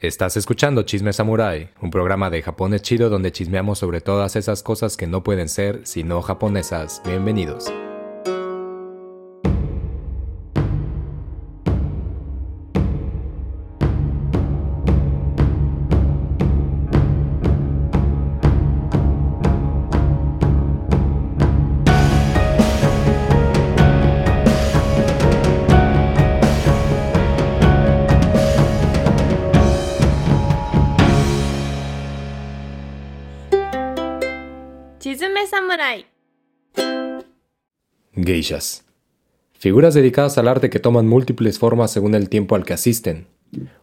Estás escuchando Chisme Samurai, un programa de Japón chido donde chismeamos sobre todas esas cosas que no pueden ser sino japonesas. Bienvenidos. Figuras dedicadas al arte que toman múltiples formas según el tiempo al que asisten.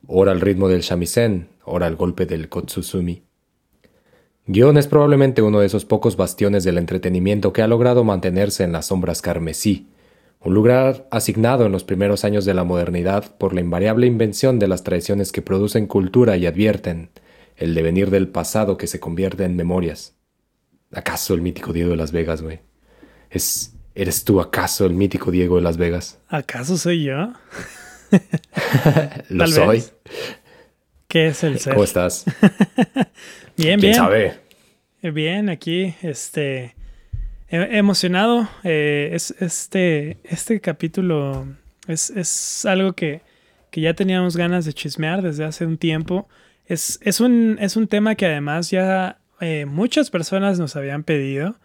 Ora al ritmo del shamisen, ora al golpe del kotsusumi. Guión es probablemente uno de esos pocos bastiones del entretenimiento que ha logrado mantenerse en las sombras carmesí, un lugar asignado en los primeros años de la modernidad por la invariable invención de las tradiciones que producen cultura y advierten el devenir del pasado que se convierte en memorias. ¿Acaso el mítico Diego de Las Vegas, güey? ¿Es, ¿Eres tú acaso el mítico Diego de Las Vegas? ¿Acaso soy yo? Lo Tal soy. vez. ¿Qué es el ser? ¿Cómo estás? Bien, ¿Quién bien. sabe? Eh, Bien, aquí, este, emocionado. eh, es, este, este capítulo es, es algo que, que ya teníamos ganas de chismear desde hace un tiempo. Es, es, un, es un tema que además ya eh, muchas personas nos habían pedido.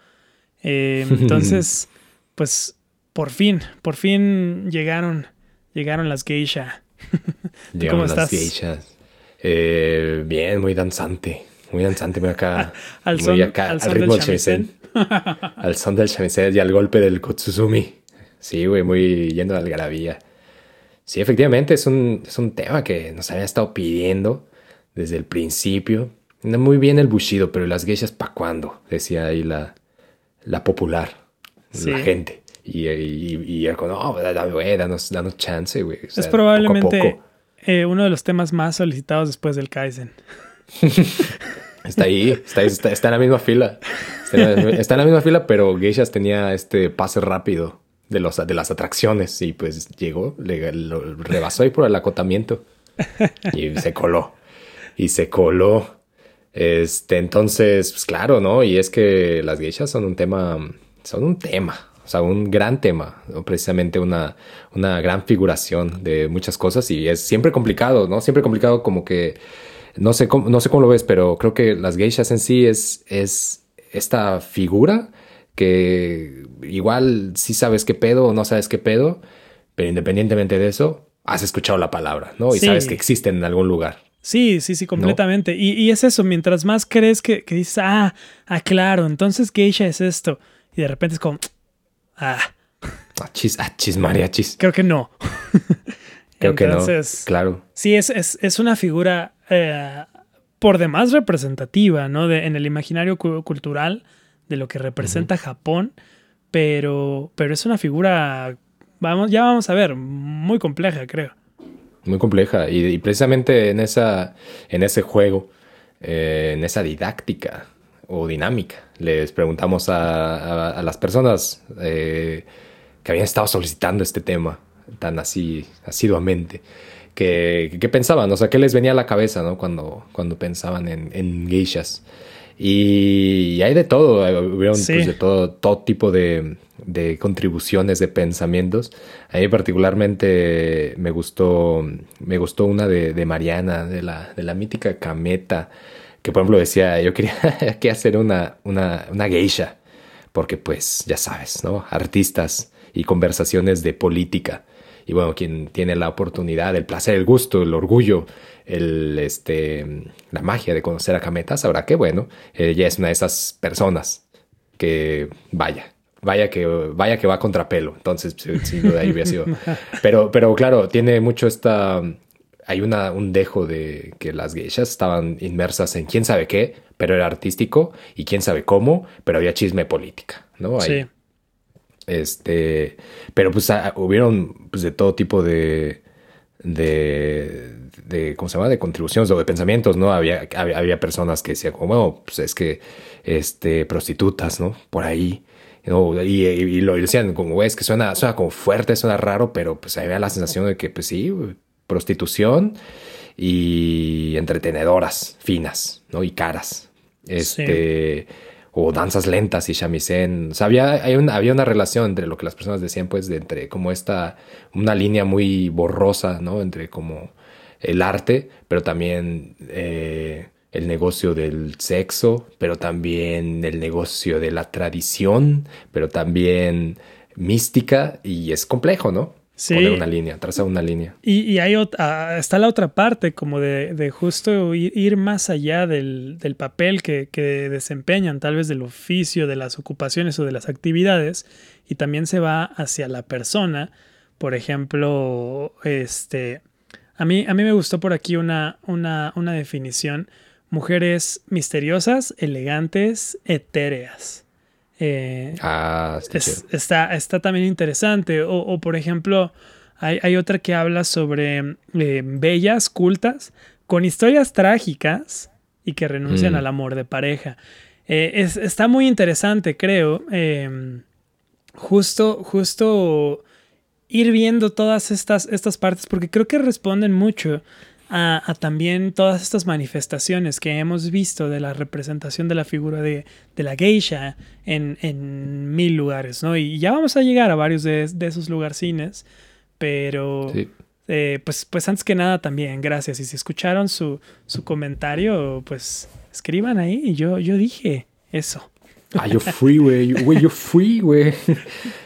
Eh, entonces, pues, por fin, por fin llegaron, llegaron las geisha. Llegaron cómo las estás? geishas. Eh, bien, muy danzante. Muy danzante, muy acá. Al muy son- acá, al ritmo del shamisen. al son del shamisen y al golpe del kotsuzumi. Sí, güey, muy yendo a la algarabía. Sí, efectivamente, es un, es un tema que nos había estado pidiendo desde el principio. Muy bien el bushido, pero ¿y las geishas pa' cuándo? Decía ahí la, la popular, la gente. Y, y, y era como, no, güey, danos, danos chance, güey. O sea, es probablemente poco. eh, uno de los temas más solicitados después del Kaizen. Está ahí, está, ahí, está, está en la misma fila. Está en la, está en la misma fila, pero Geishas tenía este pase rápido de, los, de las atracciones y pues llegó, le, lo rebasó ahí por el acotamiento y se coló. Y se coló. Este, entonces, pues claro, ¿no? Y es que las geishas son un tema, son un tema, o sea, un gran tema, ¿no? precisamente una, una gran figuración de muchas cosas y es siempre complicado, ¿no? Siempre complicado como que, no sé cómo, no sé cómo lo ves, pero creo que las geishas en sí es, es esta figura que igual sí sabes qué pedo o no sabes qué pedo, pero independientemente de eso, has escuchado la palabra, ¿no? Y Sí. sabes que existen en algún lugar. Sí, sí, sí, completamente. Y, y es eso, mientras más crees que, que dices, ah, ah, claro, entonces geisha es esto. Y de repente es como, ah, Ah, chis, ah, chis, mariachis. creo que no. Creo que no. Entonces, Claro. Sí, es, es, es una figura eh, por demás representativa, ¿no? De, en el imaginario cu- cultural de lo que representa Japón, pero, pero es una figura, vamos, ya vamos a ver, muy compleja, creo. Muy compleja. Y, y precisamente en esa, en ese juego, eh, en esa didáctica o dinámica, les preguntamos a, a- a las personas eh, que habían estado solicitando este tema tan así, asiduamente, que, que pensaban, o sea, qué les venía a la cabeza, ¿no? Cuando, cuando pensaban en, en geishas. Y, hay de todo, eh, hubieron Sí. pues, de todo, todo tipo de, de contribuciones, de pensamientos. A mí particularmente me gustó, me gustó una de, de Mariana, de la, de la mítica Kameta, que por ejemplo decía, yo quería que hacer una, una, una geisha, porque pues ya sabes, ¿no? Artistas y conversaciones de política. Y bueno, quien tiene la oportunidad, el placer, el gusto, el orgullo, el, este, la magia de conocer a Kameta, sabrá que, bueno, ella es una de esas personas que, vaya, vaya que, vaya que va contra pelo. Entonces, sin sin duda ahí hubiera sido. Pero, pero claro, tiene mucho esta. Hay una, un dejo de que las geishas estaban inmersas en quién sabe qué, pero era artístico y quién sabe cómo, pero había chisme política, ¿no? Ahí. Sí. Este, pero pues ah, hubieron pues, de todo tipo de, de, de, ¿cómo se llama? De contribuciones o de pensamientos, ¿no? Había, había, había personas que decían, como, bueno, pues es que, este, prostitutas, ¿no? Por ahí, ¿no? Y, y- y lo decían como, es que suena, suena como fuerte, suena raro, pero pues había la sensación de que, pues sí, prostitución y entretenedoras, finas, ¿no? Y caras. Este, o danzas lentas y shamisen. O sea, había, había una relación entre lo que las personas decían, pues, de entre como esta, una línea muy borrosa, ¿no? Entre como el arte, pero también eh, el negocio del sexo, pero también el negocio de la tradición, pero también mística y es complejo, ¿no? Sí. Poner una línea, trazar una línea. Y, y hay otra, está la otra parte, como de, de justo ir, ir, más allá del, del papel que, que, desempeñan, tal vez del oficio, de las ocupaciones o de las actividades, y también se va hacia la persona. Por ejemplo, este, a mí, a mí me gustó por aquí una, una, una definición mujeres misteriosas, elegantes, etéreas. Eh, ah, está, es, está, está, también interesante. O, o por ejemplo, hay, hay, otra que habla sobre eh, bellas, cultas, con historias trágicas y que renuncian mm. al amor de pareja. Eh, es, está muy interesante, creo. Em, justo, justo ir viendo todas estas, estas partes, porque creo que responden mucho a, a, también todas estas manifestaciones que hemos visto de la representación de la figura de, de la geisha en, en, mil lugares, ¿no? Y ya vamos a llegar a varios de, de esos lugarcines, pero sí. eh, pues, pues antes que nada también, gracias. Y si escucharon su, su comentario, pues escriban ahí. Y yo, yo dije eso. Ah, yo fui, güey. Güey, yo fui, güey.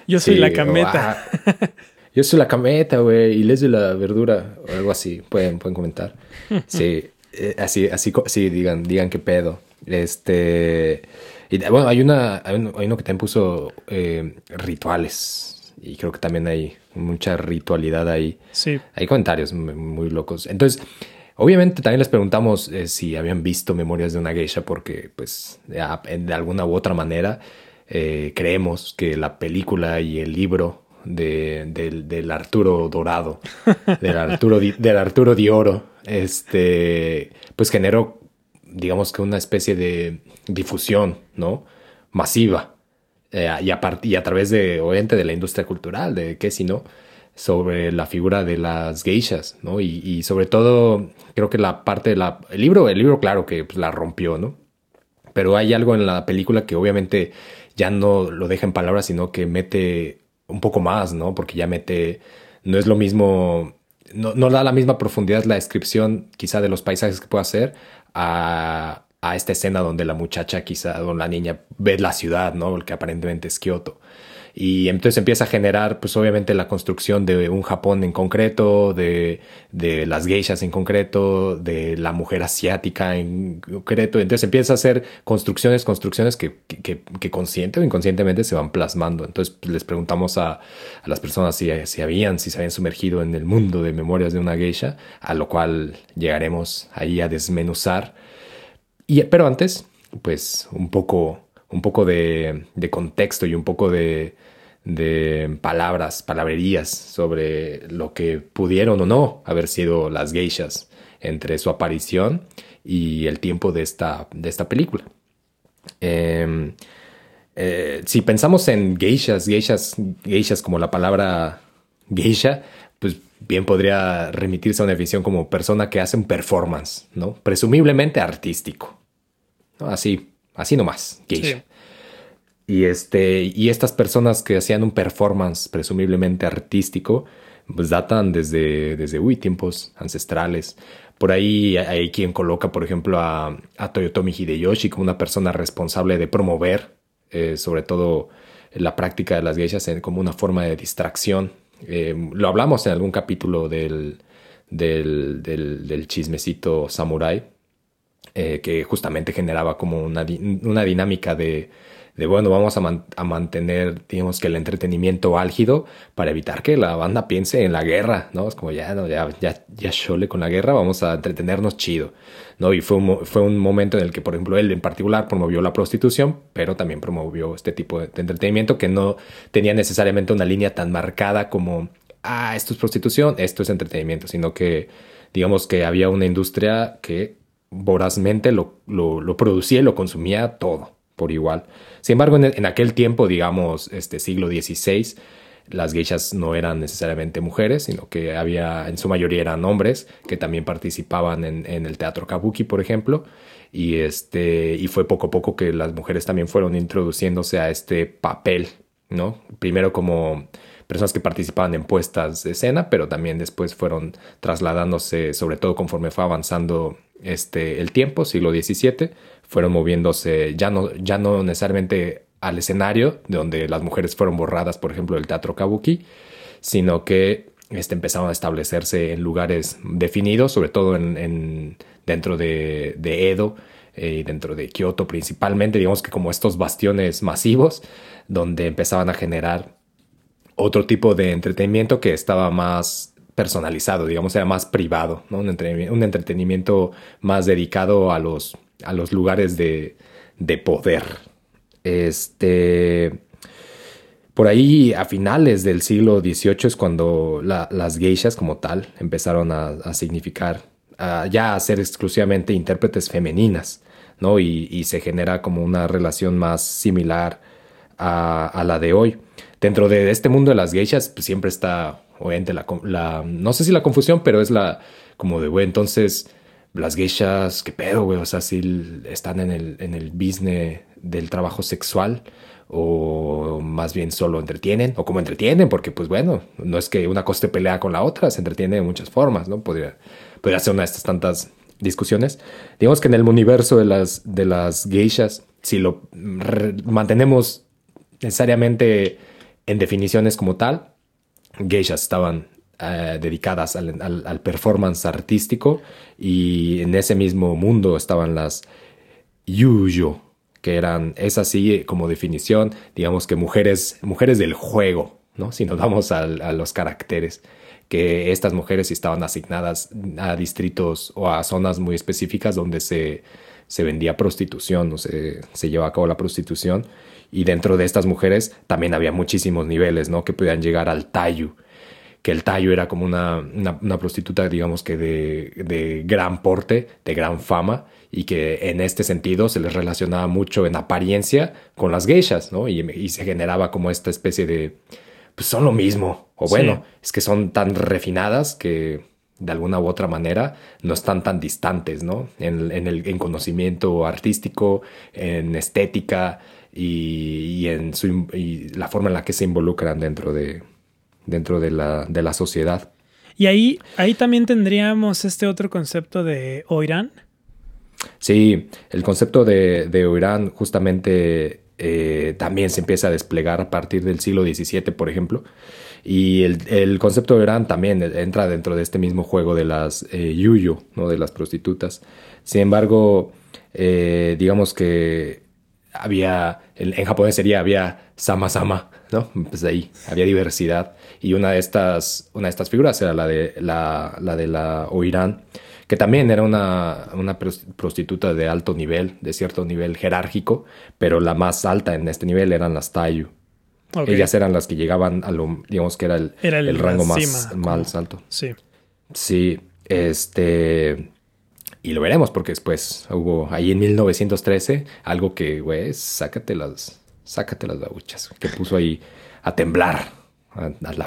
Yo soy sí, la cameta. Yo soy la cameta, güey, y les de la verdura, o algo así, pueden, pueden comentar. Sí, eh, así, así, sí, digan, digan qué pedo. Este, y bueno, hay una, hay uno, hay uno que también puso eh, rituales, y creo que también hay mucha ritualidad ahí. Sí. Hay comentarios muy, locos. Entonces, obviamente también les preguntamos eh, si habían visto Memorias de una Geisha, porque, pues, de, de alguna u otra manera, eh, creemos que la película y el libro de, del, del, Arturo Dorado, del Arturo, del Arturo de Oro, este, pues generó, digamos que una especie de difusión, ¿no? Masiva. Eh, y, a y, a través de, obviamente, de la industria cultural, de qué si no, sobre la figura de las geishas, ¿no? Y, sobre todo, creo que la parte de la, el libro, el libro, claro que pues, la rompió, ¿no? Pero hay algo en la película que obviamente ya no lo deja en palabras, sino que mete un poco más, ¿no? Porque ya mete, no es lo mismo, no, no da la misma profundidad la descripción quizá de los paisajes que puede hacer a, a esta escena donde la muchacha quizá, o la niña ve la ciudad, ¿no? El que aparentemente es Kioto. Y entonces empieza a generar, pues obviamente, la construcción de un Japón en concreto, de, de las geishas en concreto, de la mujer asiática en concreto. Entonces empieza a hacer construcciones, construcciones que, que, consciente o inconscientemente se van plasmando. Entonces pues, les preguntamos a, a las personas si, si habían, si se habían sumergido en el mundo de memorias de una geisha, a lo cual llegaremos ahí a desmenuzar. Y, pero antes, pues un poco, un poco de, de contexto y un poco de, de palabras, palabrerías sobre lo que pudieron o no haber sido las geishas entre su aparición y el tiempo de esta, de esta película. Eh, eh, si pensamos en geishas, geishas, geishas como la palabra geisha, pues bien podría remitirse a una definición como persona que hace un performance, ¿no? Presumiblemente artístico. Así, así nomás, geisha. Y, este, y estas personas que hacían un performance presumiblemente artístico, pues datan desde, desde uy, tiempos ancestrales. Por ahí hay quien coloca, por ejemplo, a, a Toyotomi Hideyoshi como una persona responsable de promover, eh, sobre todo, la práctica de las geishas como una forma de distracción. Eh, lo hablamos en algún capítulo del, del, del, chismecito samurai, eh, que justamente generaba como una, una dinámica de de bueno, vamos a, a, mantener, digamos que el entretenimiento álgido para evitar que la banda piense en la guerra, ¿no? Es como ya, no, ya, ya, ya chole con la guerra, vamos a entretenernos chido, ¿no? Y fue un, fue un momento en el que, por ejemplo, él en particular promovió la prostitución, pero también promovió este tipo de, de entretenimiento que no tenía necesariamente una línea tan marcada como, ah, esto es prostitución, esto es entretenimiento, sino que, digamos que había una industria que vorazmente lo, lo, lo producía y lo consumía todo por igual. Sin embargo, en, en aquel tiempo, digamos, este siglo XVI, las geishas no eran necesariamente mujeres, sino que había, en su mayoría eran hombres que también participaban en, en el teatro kabuki, por ejemplo. Y, este, y fue poco a poco que las mujeres también fueron introduciéndose a este papel, ¿no? Primero como personas que participaban en puestas de escena, pero también después fueron trasladándose, sobre todo conforme fue avanzando este, el tiempo, siglo XVII, fueron moviéndose ya no, ya no necesariamente al escenario, de donde las mujeres fueron borradas, por ejemplo, del teatro kabuki, sino que este, empezaron a establecerse en lugares definidos, sobre todo en, dentro de, de Edo y eh, dentro de Kioto principalmente, digamos que como estos bastiones masivos, donde empezaban a generar otro tipo de entretenimiento que estaba más personalizado, digamos, era más privado, ¿no? un, entretenimiento, un entretenimiento más dedicado a los, a los lugares de, de poder. Este, por ahí a finales del siglo XVIII es cuando las geishas como tal empezaron a, significar, ya a ser exclusivamente intérpretes femeninas, ¿no? Y, se genera como una relación más similar a, la de hoy. Dentro de este mundo de las geishas pues, siempre está, obviamente, la, la, no sé si la confusión, pero es la como de, entonces las geishas, ¿qué pedo, güey? O sea, si están en el, en el business del trabajo sexual o más bien solo entretienen o como entretienen, porque pues bueno, no es que una cosa pelea con la otra, se entretiene de muchas formas, ¿no? Podría, podría ser una de estas tantas discusiones. Digamos que en el universo de las, de las geishas, si lo mantenemos necesariamente en definiciones como tal, geishas estaban eh, dedicadas al, performance artístico y en ese mismo mundo estaban las yuyo, que eran, es así como definición, digamos que mujeres, mujeres del juego, ¿no? Si nos vamos a, los caracteres, que estas mujeres estaban asignadas a distritos o a zonas muy específicas donde se, se vendía prostitución, o se, se llevaba a cabo la prostitución, y dentro de estas mujeres también había muchísimos niveles, ¿no? Que podían llegar al tayu, que el tallo era como una, una, prostituta, digamos que de, de, gran porte, de gran fama, y que en este sentido se les relacionaba mucho en apariencia con las geishas, ¿no? Y, y se generaba como esta especie de, pues son lo mismo, o bueno, es que son tan refinadas que de alguna u otra manera no están tan distantes, ¿no? En, en el en conocimiento artístico, en estética y, y en su, y la forma en la que se involucran dentro de, dentro de la, de la sociedad. Y ahí, ahí también tendríamos este otro concepto de Oirán. Sí, el concepto de, de Oirán justamente eh, también se empieza a desplegar a partir del siglo XVII, por ejemplo. Y el, el, concepto de Oirán también entra dentro de este mismo juego de las eh, yuyo, ¿no? de las prostitutas. Sin embargo, eh, digamos que había, en, en, japonés sería, había sama sama, ¿no? Pues ahí había diversidad. Y una de estas, una de estas figuras era la de la, la de la Oirán, que también era una, una prostituta de alto nivel, de cierto nivel jerárquico, pero la más alta en este nivel eran las Tayu. Ellas eran las que llegaban a lo, digamos que era el, el, rango más, más alto. Sí. Sí, este y lo veremos porque después hubo ahí en 1913 algo que, güey, sácate las, sácate las babuchas, que puso ahí a temblar,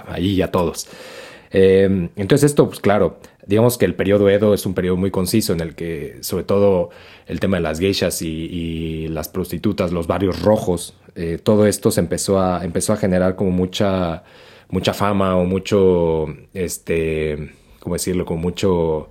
ahí a todos. Em, entonces esto, pues claro, digamos que el periodo Edo es un periodo muy conciso en el que sobre todo el tema de las geishas y, las prostitutas, los barrios rojos, eh, todo esto se empezó a, empezó a generar como mucha, mucha fama o mucho, este, ¿cómo decirlo? Como mucho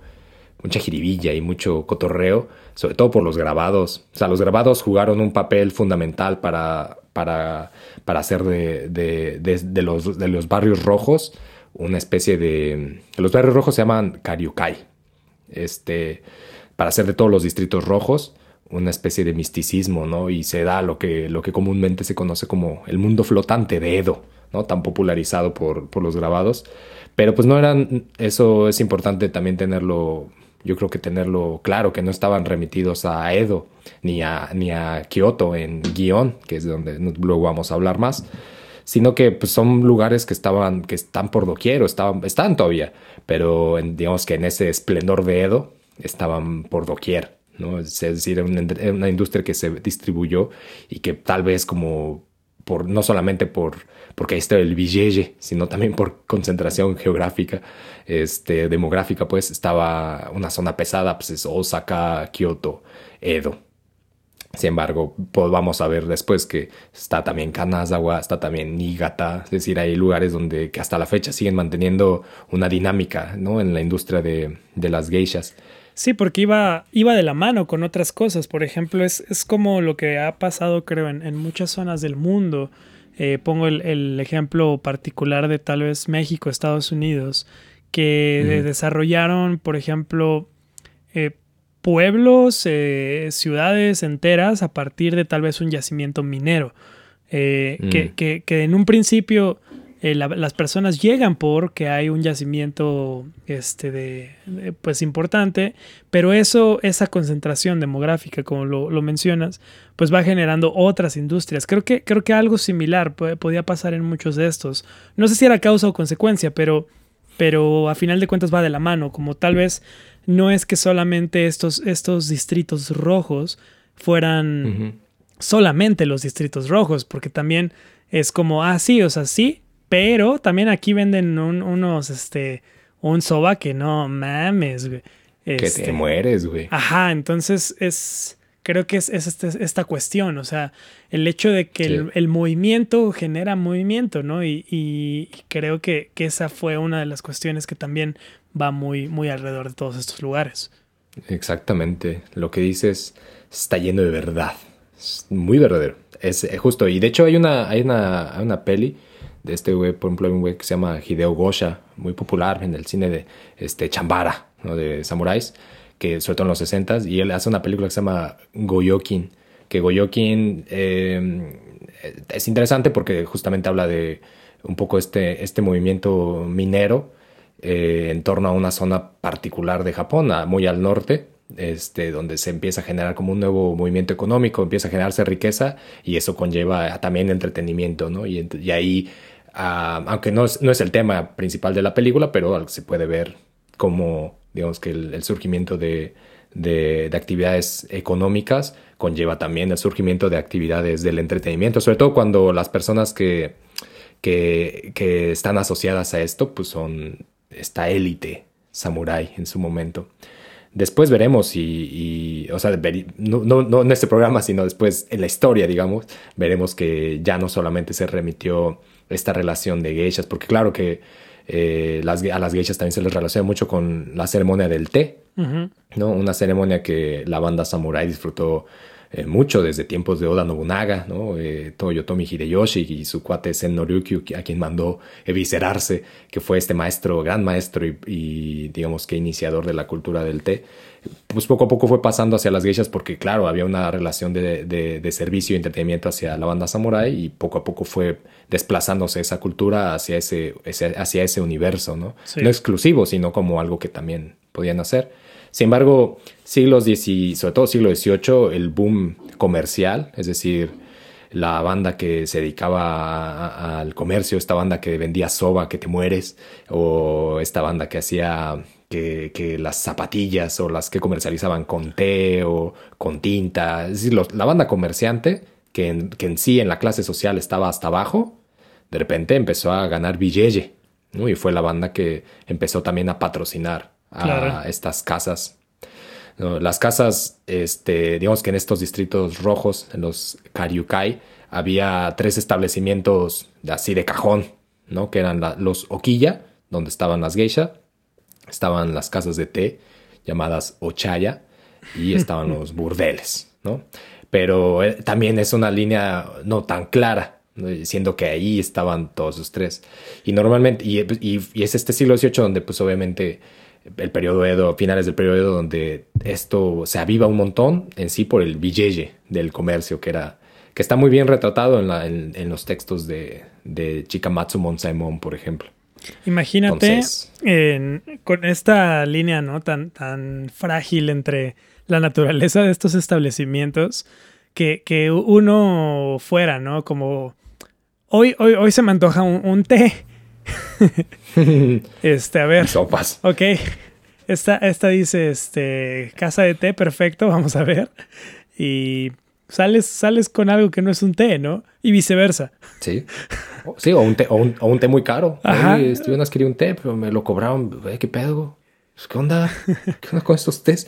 mucha jiribilla y mucho cotorreo, sobre todo por los grabados. O sea, los grabados jugaron un papel fundamental para, para, para hacer de, de, de, los, de los barrios rojos una especie de... Los barrios rojos se llaman Kariukai. Este, para hacer de todos los distritos rojos una especie de misticismo, ¿no? Y se da lo que, lo que comúnmente se conoce como el mundo flotante de Edo, ¿no? Tan popularizado por, por los grabados. Pero pues no eran, eso es importante también tenerlo yo creo que tenerlo claro, que no estaban remitidos a Edo ni a, ni a Kioto en guion, que es donde luego vamos a hablar más, sino que pues, son lugares que estaban, que están por doquier, o estaban, están todavía, pero digamos que en ese esplendor de Edo estaban por doquier, ¿no? Es decir, una, una industria que se distribuyó y que tal vez como por, no solamente por, porque ahí está el Villeye, sino también por concentración geográfica, este, demográfica, pues estaba una zona pesada, pues es Osaka, Kyoto, Edo. Sin embargo, pues vamos a ver después que está también Kanazawa, está también Niigata, es decir, hay lugares donde que hasta la fecha siguen manteniendo una dinámica ¿no? en la industria de, de las geishas. Sí, porque iba, iba de la mano con otras cosas. Por ejemplo, es, es como lo que ha pasado, creo, en muchas zonas del mundo. Eh, pongo el, el, ejemplo particular de tal vez México, Estados Unidos, que desarrollaron, por ejemplo, eh, pueblos, eh, ciudades enteras a partir de tal vez un yacimiento minero. Mm. que, que, que, en un principio eh, la, las personas llegan porque hay un yacimiento este, de, de, pues importante, pero eso, esa concentración demográfica, como lo, lo, mencionas, pues va generando otras industrias. Creo que, creo que algo similar podía pasar en muchos de estos. No sé si era causa o consecuencia, pero, pero a final de cuentas va de la mano, como tal vez no es que solamente estos, estos distritos rojos fueran uh -huh. solamente los distritos rojos, porque también es como, ah, sí, o sea, sí, pero también aquí venden un, unos, este, un soba que no mames, güey. Este, que te este, mueres, güey. Ajá, entonces es, creo que es, es este, esta cuestión, o sea, el hecho de que sí. el, el, movimiento genera movimiento, ¿no? Y, y, creo que, que, esa fue una de las cuestiones que también va muy, muy alrededor de todos estos lugares. Exactamente, lo que dices está lleno de verdad, es muy verdadero, es eh, justo, y de hecho hay una, hay una, hay una peli de este güey, por ejemplo, hay un güey que se llama Hideo Gosha, muy popular en el cine de este, Chambara, ¿no? de samuráis, que todo en los 60 y él hace una película que se llama Goyokin, que Goyokin eh, es interesante porque justamente habla de un poco este, este movimiento minero eh, en torno a una zona particular de Japón, muy al norte, este, donde se empieza a generar como un nuevo movimiento económico, empieza a generarse riqueza y eso conlleva también entretenimiento, ¿no? Y, ahí, uh, aunque no es, no es, el tema principal de la película, pero se puede ver como, digamos que el, el surgimiento de, de, de, actividades económicas conlleva también el surgimiento de actividades del entretenimiento, sobre todo cuando las personas que, que, que están asociadas a esto, pues son esta élite samurái en su momento. Después veremos y, y o sea, no, no, no, en este programa, sino después en la historia, digamos, veremos que ya no solamente se remitió esta relación de geishas, porque claro que eh, las, a las geishas también se les relaciona mucho con la ceremonia del té, uh -huh. ¿no? Una ceremonia que la banda samurai disfrutó eh, mucho desde tiempos de Oda Nobunaga, ¿no? Eh, Toyotomi Hideyoshi y su cuate Sen Noryukyu, a quien mandó eviscerarse, que fue este maestro, gran maestro y, y, digamos que iniciador de la cultura del té. Pues poco a poco fue pasando hacia las geishas porque, claro, había una relación de, de, de servicio y entretenimiento hacia la banda samurai y poco a poco fue desplazándose esa cultura hacia ese, ese hacia ese universo, ¿no? Sí. No exclusivo, sino como algo que también podían hacer. Sin embargo, siglos y sobre todo siglo XVIII, el boom comercial, es decir, la banda que se dedicaba al comercio, esta banda que vendía soba que te mueres, o esta banda que hacía que, que, las zapatillas o las que comercializaban con té o con tinta, es decir, la banda comerciante que en, que en, sí en la clase social estaba hasta abajo, de repente empezó a ganar billete, ¿no? y fue la banda que empezó también a patrocinar a estas casas. ¿no? Las casas, este, digamos que en estos distritos rojos, en los Karyukai, había tres establecimientos así de cajón, ¿no? Que eran la, los Okiya, donde estaban las geisha, estaban las casas de té llamadas Ochaya y estaban los burdeles, ¿no? Pero eh, también es una línea no tan clara, siendo que ahí estaban todos los tres. Y normalmente, y, y, y es este siglo XVIII donde pues obviamente el periodo Edo, finales del periodo Edo, donde esto se aviva un montón en sí por el billete del comercio, que era que está muy bien retratado en, la, en, en los textos de, de Chikamatsu Monsaemon, por ejemplo. Imagínate Entonces, en, con esta línea no tan, tan frágil entre la naturaleza de estos establecimientos que, que uno fuera, ¿no? Como hoy, hoy, hoy se me antoja un, un té este, a ver. Sopas. Ok. Esta, esta dice, este, casa de té, perfecto, vamos a ver. Y sales, sales con algo que no es un té, ¿no? Y viceversa. Sí. O- Sí, o un té, o un, o un té muy caro. Ajá. Yo no quería un té, pero me lo cobraron. ¿Qué pedo? Pues, ¿Qué onda? ¿Qué onda con estos tés?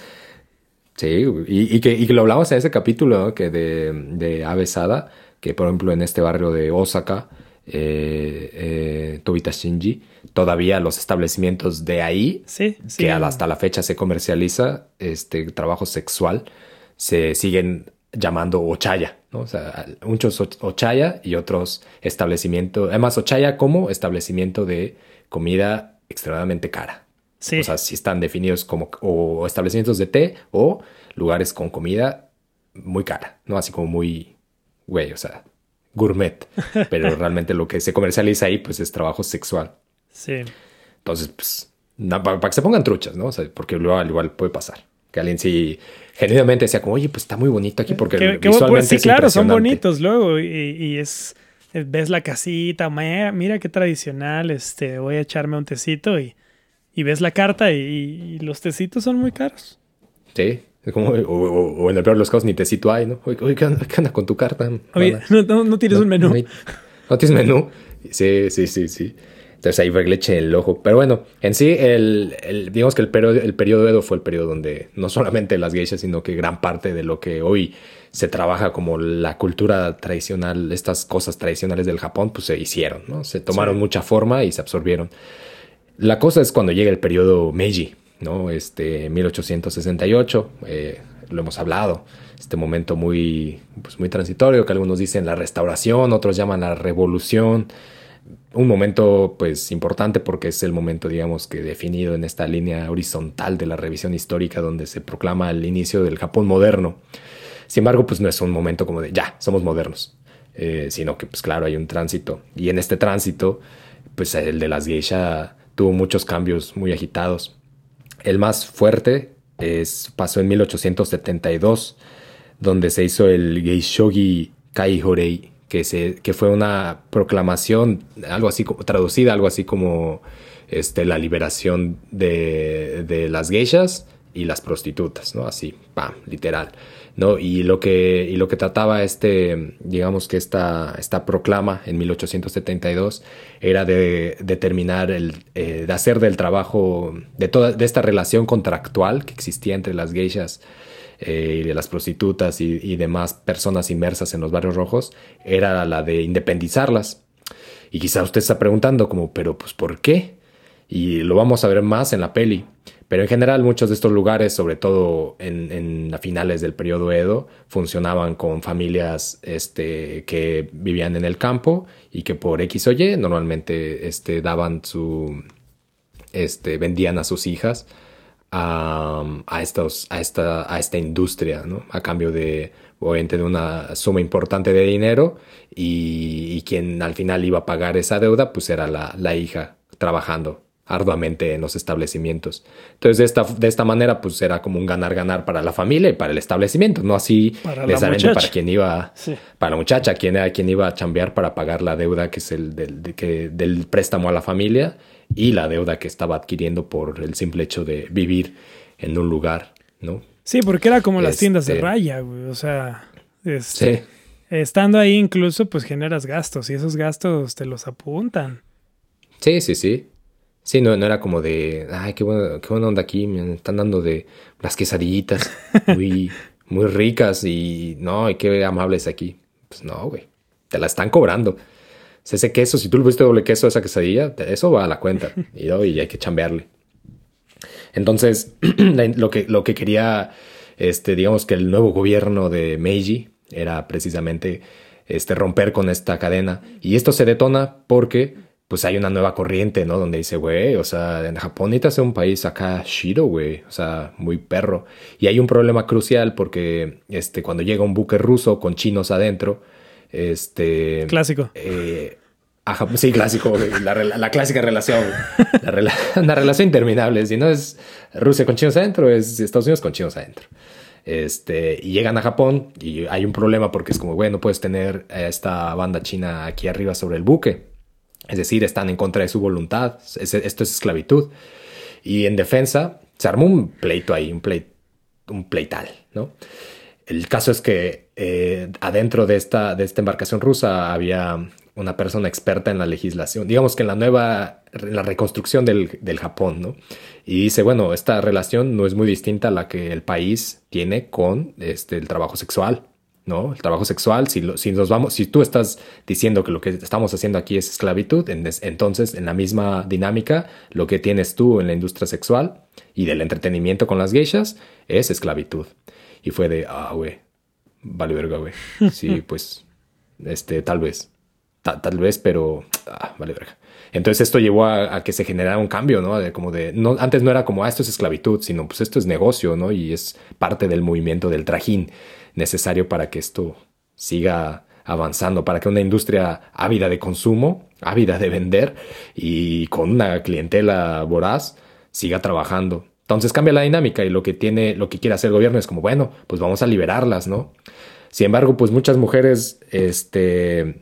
Sí, y, y que, y que lo hablamos en ese capítulo ¿no? que de, de Avesada, que por ejemplo en este barrio de Osaka, eh, eh, Tobita Shinji, todavía los establecimientos de ahí Sí, sí. que hasta la fecha se comercializa este trabajo sexual, se siguen llamando ochaya, ¿no? O sea, muchos och- ochaya y otros establecimientos, además ochaya como establecimiento de comida extremadamente cara. Sí. O sea, sí están definidos como o establecimientos de té o lugares con comida muy cara, ¿no? Así como muy, güey, o sea, gourmet. Pero realmente lo que se comercializa ahí, pues es trabajo sexual. sí. Entonces, pues, na- para, que se pongan truchas, ¿no? O sea, porque luego al igual puede pasar. Que alguien sí, genuinamente decía como, oye, pues está muy bonito aquí porque Que- que- visualmente sí, es claro, son impresionante". bonitos luego. Y, y es. eh, Ves la casita, mira, mira qué tradicional. Este, voy a echarme un tecito y, y ves la carta y, y los tecitos son muy caros. Sí. Como, o, o- o en el peor de los casos, ni tecito hay, ¿no? Oye, ¿qué, onda con tu carta? Oye, no, no- no tienes un menú. No, hay- no tienes menú. Sí, sí, sí, sí. Entonces ahí fue leche en el ojo. Pero bueno, en sí, el, el- digamos que el periodo, el periodo Edo fue el periodo donde no solamente las geishas, sino que gran parte de lo que hoy se trabaja como la cultura tradicional, estas cosas tradicionales del Japón, pues se hicieron, ¿no? Se tomaron Sí. mucha forma y se absorbieron. La cosa es cuando llega el periodo Meiji, ¿no? Este 1868, eh, lo hemos hablado, este momento muy, pues muy transitorio, que algunos dicen la restauración, otros llaman la revolución. Un momento, pues, importante porque es el momento, digamos, que definido en esta línea horizontal de la revisión histórica donde se proclama el inicio del Japón moderno. Sin embargo, pues no es un momento como de ya, somos modernos, eh, sino que, pues claro, hay un tránsito. Y en este tránsito, pues el de las geisha tuvo muchos cambios muy agitados. El más fuerte es, pasó en 1872, donde se hizo el Geishogi Kaihorei, que, se, que fue una proclamación, algo así como, traducida, algo así como este, la liberación de, de las geishas y las prostitutas, ¿no? Así, pam, literal. ¿No? Y lo que, y lo que trataba este, digamos que esta, esta proclama en 1872 era de determinar, el, eh, de hacer del trabajo, de toda de esta relación contractual que existía entre las geishas eh, y las prostitutas y, y demás personas inmersas en los barrios rojos, era la de independizarlas. Y quizá usted está preguntando como, pero pues ¿por qué? Y lo vamos a ver más en la peli. Pero en general muchos de estos lugares, sobre todo en, finales del periodo Edo, funcionaban con familias este, que vivían en el campo y que por X o Y normalmente este, daban su... Este, vendían a sus hijas a, esta, industria, ¿no? A cambio de, obviamente, de una suma importante de dinero y, quien al final iba a pagar esa deuda, pues era la hija trabajando arduamente en los establecimientos. Entonces, de esta, de esta manera, pues era como un ganar-ganar para la familia y para el establecimiento, no así Para la necesariamente muchacha. para quien iba, Sí. para la muchacha, quien era quien iba a chambear para pagar la deuda que es el del, de que, del préstamo a la familia y la deuda que estaba adquiriendo por el simple hecho de vivir en un lugar, ¿no? Sí, porque era como las tiendas de Este- raya, güey. O sea, este, Sí. estando ahí incluso, pues generas gastos y esos gastos te los apuntan. Sí, sí, sí. Sí, no, no era como de, ay, qué buena, qué buena onda aquí, me están dando de las quesadillitas muy, muy ricas y no, y qué amables aquí. Pues no, güey, te la están cobrando. O sea, ese queso, si tú le pusiste doble queso a esa quesadilla, eso va a la cuenta y, no, y hay que chambearle. Entonces, lo que, lo que quería, este, digamos que el nuevo gobierno de Meiji era precisamente este, romper con esta cadena. Y esto se detona porque pues hay una nueva corriente, ¿no? Donde dice, güey, o sea, en Japón necesitas un país acá shiro, güey, o sea, muy perro. Y hay un problema crucial porque este, cuando llega un buque ruso con chinos adentro, este... Clásico. eh, a sí, clásico, la, la clásica relación, la rela- una relación interminable. Si no es Rusia con chinos adentro, es Estados Unidos con chinos adentro. Este, y llegan a Japón y hay un problema porque es como, güey, no puedes tener a esta banda china aquí arriba sobre el buque. Es decir, están en contra de su voluntad. Es- esto es esclavitud. Y en defensa, se armó un pleito ahí, un, pleit- un pleital, ¿no? el caso es que eh, adentro de esta, de esta embarcación rusa había una persona experta en la legislación, digamos que en la nueva, la reconstrucción del, del, Japón, ¿no? Y dice, bueno, esta relación no es muy distinta a la que el país tiene con este, el trabajo sexual, ¿no? El trabajo sexual, si, si nos vamos, si tú estás diciendo que lo que estamos haciendo aquí es esclavitud, entonces en la misma dinámica, lo que tienes tú en la industria sexual y del entretenimiento con las geishas es esclavitud. Y fue de, ah, güey, vale verga, güey. Sí, pues, este, tal vez tal vez, pero ah, vale verga. Entonces esto llevó a, que se generara un cambio, ¿no? De como de, no, antes no era como, ah, esto es esclavitud, sino pues esto es negocio, ¿no? Y es parte del movimiento del trajín necesario para que esto siga avanzando, para que una industria ávida de consumo, ávida de vender y con una clientela voraz siga trabajando. Entonces cambia la dinámica y lo que tiene, lo que quiere hacer el gobierno es como, bueno, pues vamos a liberarlas, ¿no? Sin embargo, pues muchas mujeres, este,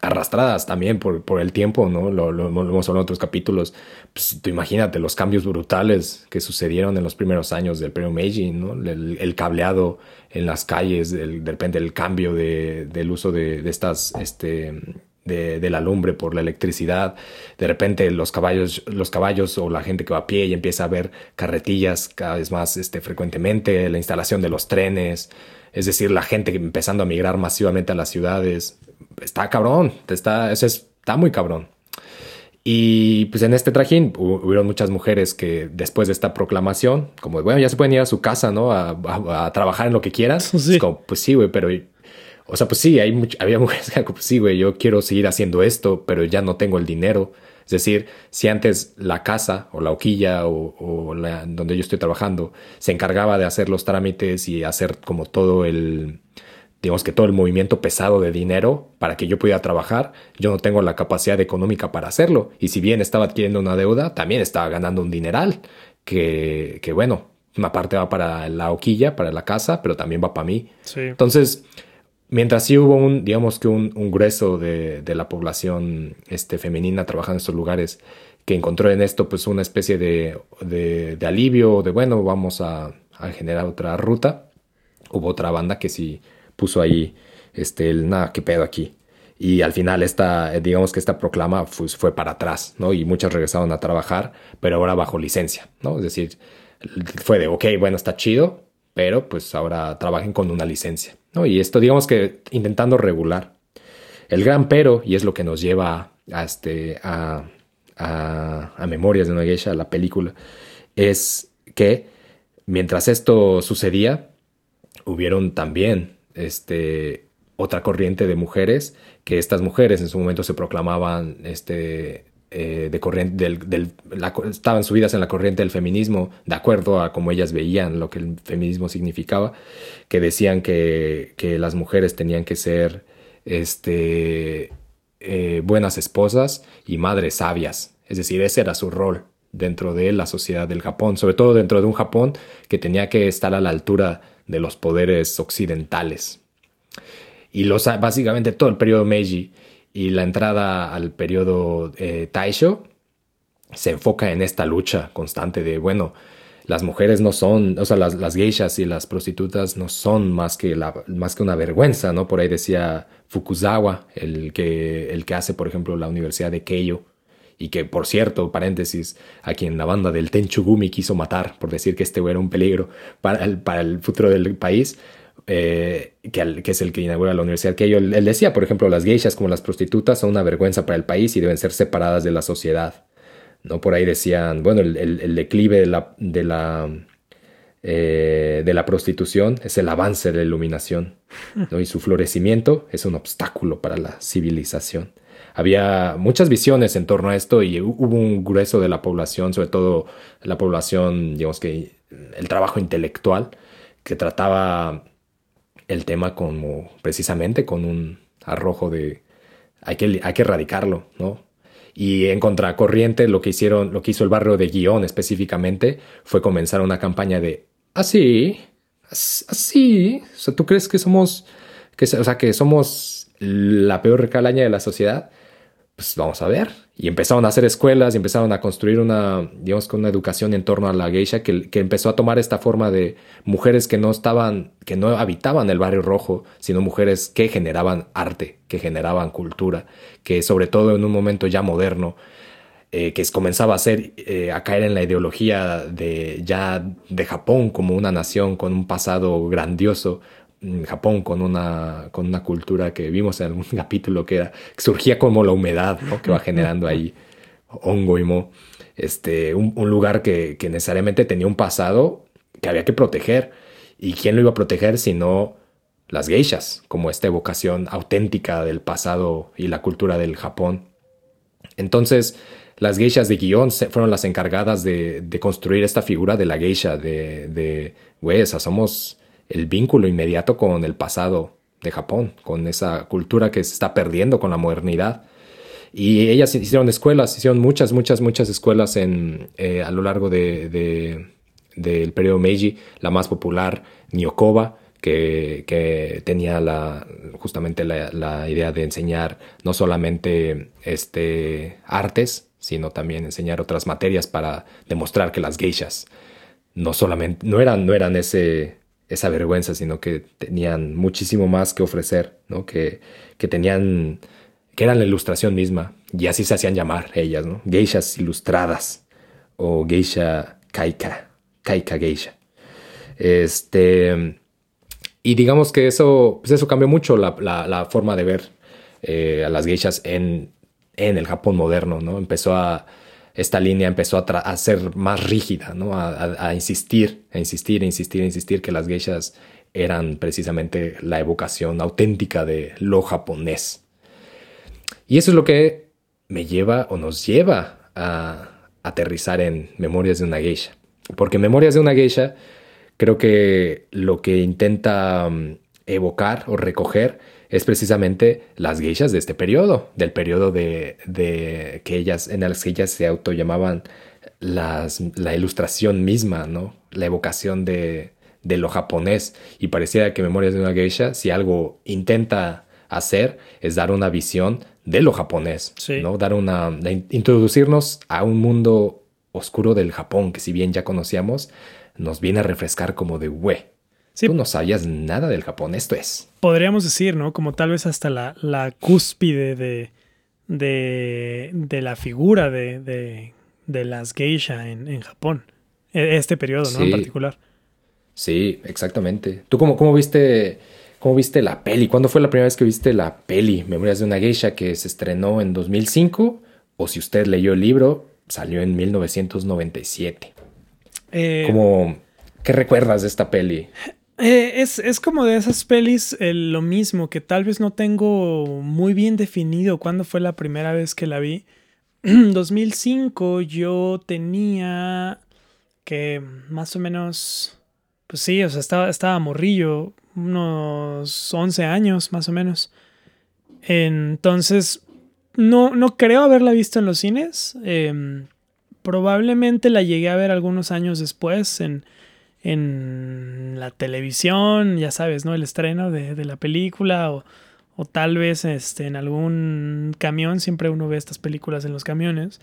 arrastradas también por, por el tiempo, ¿no? Lo, lo, hemos hablado en otros capítulos. Pues, tú imagínate los cambios brutales que sucedieron en los primeros años del Premio Meiji, ¿no? El, cableado en las calles, el, de repente el cambio de, del uso de, de estas, este, de, de, la lumbre por la electricidad. De repente los caballos, los caballos o la gente que va a pie y empieza a ver carretillas cada vez más este, frecuentemente, la instalación de los trenes, es decir, la gente empezando a migrar masivamente a las ciudades está cabrón, está, está muy cabrón. Y pues en este trajín hubieron muchas mujeres que después de esta proclamación, como bueno, ya se pueden ir a su casa, ¿no? A, trabajar en lo que quieras. como, pues sí, güey, pero... O sea, pues sí, hay había mujeres que, pues sí, güey, yo quiero seguir haciendo esto, pero ya no tengo el dinero. Es decir, si antes la casa o la hoquilla o, la, donde yo estoy trabajando se encargaba de hacer los trámites y hacer como todo el, digamos que todo el movimiento pesado de dinero para que yo pudiera trabajar, yo no tengo la capacidad económica para hacerlo. Y si bien estaba adquiriendo una deuda, también estaba ganando un dineral, que, que bueno, una parte va para la hoquilla, para la casa, pero también va para mí. Entonces, mientras sí hubo un, digamos que un, grueso de, de, la población este, femenina trabajando en estos lugares que encontró en esto pues una especie de, de, de alivio, de bueno, vamos a, a generar otra ruta. Hubo otra banda que sí puso ahí este, el nada, qué pedo aquí. Y al final esta, digamos que esta proclama pues, fue para atrás, ¿no? Y muchas regresaron a trabajar, pero ahora bajo licencia, ¿no? Es decir, fue de, ok, bueno, está chido, pero pues ahora trabajen con una licencia, ¿no? Y esto, digamos que intentando regular. El gran pero, y es lo que nos lleva a, este, a, a, a Memorias de una Geisha, la película, es que mientras esto sucedía, hubieron también este, otra corriente de mujeres, que estas mujeres en su momento se proclamaban este, eh, de corriente del, estaban subidas en la corriente del feminismo de acuerdo a cómo ellas veían lo que el feminismo significaba que decían que, que las mujeres tenían que ser este, eh, buenas esposas y madres sabias. Es decir ese era su rol dentro de la sociedad del Japón sobre todo dentro de un Japón que tenía que estar a la altura de los poderes occidentales. Y los, básicamente todo el periodo Meiji y la entrada al periodo eh, Taisho se enfoca en esta lucha constante de, bueno, las mujeres no son, o sea, las, las geishas y las prostitutas no son más que, la, más que una vergüenza, ¿no? Por ahí decía Fukuzawa, el que, el que hace, por ejemplo, la Universidad de Keio, y que por cierto, paréntesis, a quien la banda del Tenchugumi quiso matar por decir que este era un peligro para el, para el futuro del país, eh, que, es el que inaugura la universidad, que él, él, decía, por ejemplo, las geishas como las prostitutas son una vergüenza para el país y deben ser separadas de la sociedad. ¿no? Por ahí decían, bueno, el, el, declive de la, de la, eh, de la prostitución es el avance de la iluminación ¿no? y su florecimiento es un obstáculo para la civilización había muchas visiones en torno a esto y hubo un grueso de la población, sobre todo la población, digamos que el trabajo intelectual, que trataba el tema como precisamente con un arrojo de hay que, hay que erradicarlo, ¿no? Y en contracorriente lo que hicieron, lo que hizo el barrio de Guión específicamente fue comenzar una campaña de así, así, o sea, ¿tú crees que somos, que, o sea, que somos la peor calaña de la sociedad? Pues vamos a ver. Y empezaron a hacer escuelas y empezaron a construir una, digamos, una educación en torno a la geisha que, que, empezó a tomar esta forma de mujeres que no estaban, que no habitaban el barrio rojo, sino mujeres que generaban arte, que generaban cultura, que sobre todo en un momento ya moderno, eh, que comenzaba a ser, eh, a caer en la ideología de ya de Japón como una nación con un pasado grandioso, Japón con una, con una cultura que vimos en algún capítulo que, era, que surgía como la humedad ¿no? que va generando ahí hongo y mo. Este, un, lugar que, que, necesariamente tenía un pasado que había que proteger. ¿Y quién lo iba a proteger sino las geishas, como esta evocación auténtica del pasado y la cultura del Japón? Entonces, las geishas de guion fueron las encargadas de, de construir esta figura de la geisha, de, güey, somos el vínculo inmediato con el pasado de Japón, con esa cultura que se está perdiendo con la modernidad. Y ellas hicieron escuelas, hicieron muchas, muchas, muchas escuelas en, eh, a lo largo de, del periodo Meiji. La más popular, Nyokoba, que, tenía la, justamente la, la, idea de enseñar no solamente este, artes, sino también enseñar otras materias para demostrar que las geishas no solamente no eran, no eran ese, esa vergüenza, sino que tenían muchísimo más que ofrecer, ¿no? Que, que tenían, que eran la ilustración misma, y así se hacían llamar ellas, ¿no? Geishas ilustradas, o geisha kaika, kaika geisha. Este, y digamos que eso, pues eso cambió mucho la, la, forma de ver eh, a las geishas en, en el Japón moderno, ¿no? Empezó a, esta línea empezó a, ser más rígida, ¿no? A, insistir, a insistir, a insistir, a insistir que las geishas eran precisamente la evocación auténtica de lo japonés. Y eso es lo que me lleva o nos lleva a aterrizar en Memorias de una geisha. Porque Memorias de una geisha creo que lo que intenta mm, evocar o recoger es precisamente las geishas de este periodo, del periodo de, de que ellas, en las que ellas se auto llamaban las, la ilustración misma, ¿no? La evocación de, de lo japonés. Y parecía que Memorias de una geisha, si algo intenta hacer, es dar una visión de lo japonés, ¿no? Dar una, introducirnos a un mundo oscuro del Japón, que si bien ya conocíamos, nos viene a refrescar como de, güey, Tú no sabías nada del Japón, esto es. Podríamos decir, ¿no? Como tal vez hasta la, la cúspide de, de, de, la figura de, de, de las geisha en, en, Japón. E, este periodo, ¿no? En particular. Sí, exactamente. ¿Tú cómo, cómo viste... ¿Cómo viste la peli? ¿Cuándo fue la primera vez que viste la peli Memorias de una Geisha que se estrenó en 2005? O si usted leyó el libro, salió en 1997. Eh, ¿Cómo, ¿Qué recuerdas de esta peli? Eh, es, como de esas pelis lo mismo, que tal vez no tengo muy bien definido cuándo fue la primera vez que la vi. 2005 yo tenía que más o menos, pues sí, o sea, estaba, estaba morrillo, unos 11 años más o menos. Entonces, no, no creo haberla visto en los cines. Em, probablemente la llegué a ver algunos años después en en la televisión, ya sabes, ¿no? El estreno de, de la película o, o, tal vez este, en algún camión, siempre uno ve estas películas en los camiones.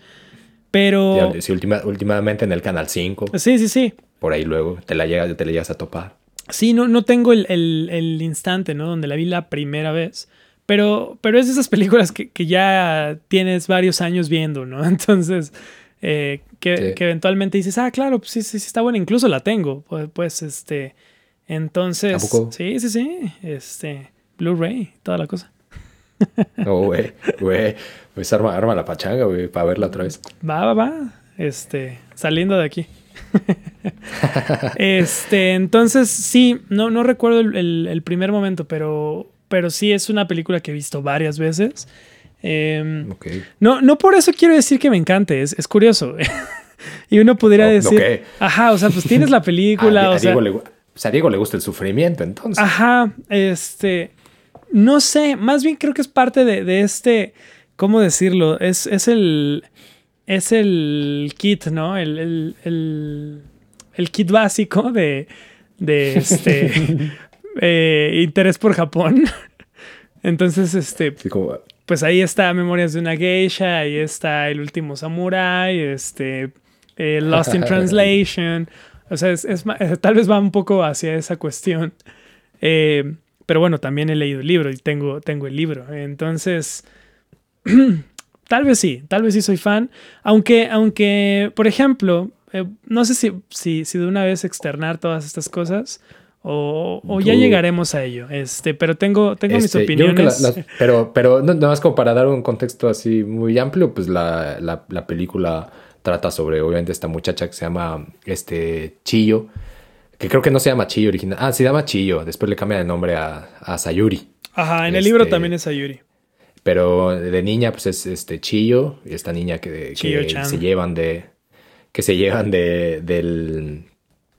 Pero... Sí, últimamente en el Canal 5. Sí, sí, sí. Por ahí luego te la llegas, te la llegas a topar. Sí, no, no tengo el, el, el, instante, ¿no? Donde la vi la primera vez. Pero, pero es de esas películas que, que ya tienes varios años viendo, ¿no? Entonces, eh, que, eventualmente dices, ah, claro, pues sí, sí, sí, está buena, incluso la tengo. Pues, pues este, entonces, sí, sí, sí, este, Blu-ray, toda la cosa. No, güey, güey, pues arma, arma la pachanga, güey, para verla otra vez. Va, va, va, este, saliendo de aquí. este, entonces, sí, no, no recuerdo el, el, primer momento, pero, pero sí es una película que he visto varias veces. Em, no, no por eso quiero decir que me encante, es, es curioso. y uno pudiera decir, ajá, o sea, pues tienes la película. A, Diego le, a Diego le gusta el sufrimiento, entonces. Ajá, este, no sé, más bien creo que es parte de, este, ¿cómo decirlo? Es, es el, es el kit, ¿no? El, el, el, kit básico de, de este, eh, interés por Japón. Entonces, este... Sí, como pues ahí está Memorias de una Geisha, ahí está El último Samurai, este, eh, Lost in Translation. O sea, es, es eh, tal vez va un poco hacia esa cuestión. Eh, pero bueno, también he leído el libro y tengo, tengo el libro. Entonces, tal vez sí, tal vez sí soy fan. Aunque, aunque por ejemplo, eh, no sé si, si, si de una vez externar todas estas cosas o, o ya llegaremos a ello. Este, pero tengo, tengo mis Este, la- opiniones. pero, pero no, nada más como para dar un contexto así muy amplio, pues la, la, la película trata sobre, obviamente, esta muchacha que se llama este Chillo, que creo que no se llama Chillo original. Ah, se llama Chillo, después le cambian el nombre a, a Sayuri. Ajá, en el libro este, también es Ayuri. Pero de niña, pues es este Chillo, y esta niña que, que se llevan de. que se llevan de. del.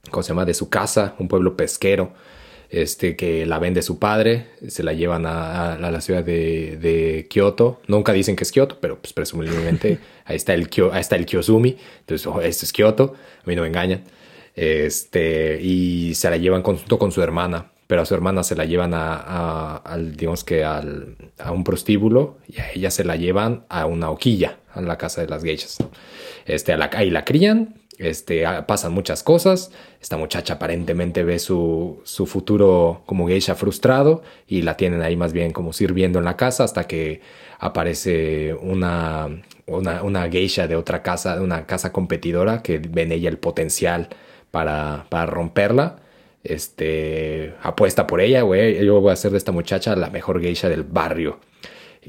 ¿Cómo se llama? de su casa, un pueblo pesquero. Este, que la vende su padre, se la llevan a, la ciudad de, de Kioto. Nunca dicen que es Kioto, pero pues presumiblemente ahí está el, Kyo- ahí está el Kyozumi. Entonces, oh, este es Kioto, a mí no me engañan. Este, y se la llevan junto con su hermana, pero a su hermana se la llevan a, a- al, digamos que al, a un prostíbulo y a ella se la llevan a una hoquilla, a la casa de las geishas. Este, a la, ahí la crían, este, ah, pasan muchas cosas. Esta muchacha aparentemente ve su, su futuro como geisha frustrado y la tienen ahí más bien como sirviendo en la casa hasta que aparece una, una, geisha de otra casa, de una casa competidora que ve en ella el potencial para, para romperla. Este, apuesta por ella, güey. Yo voy a hacer de esta muchacha la mejor geisha del barrio.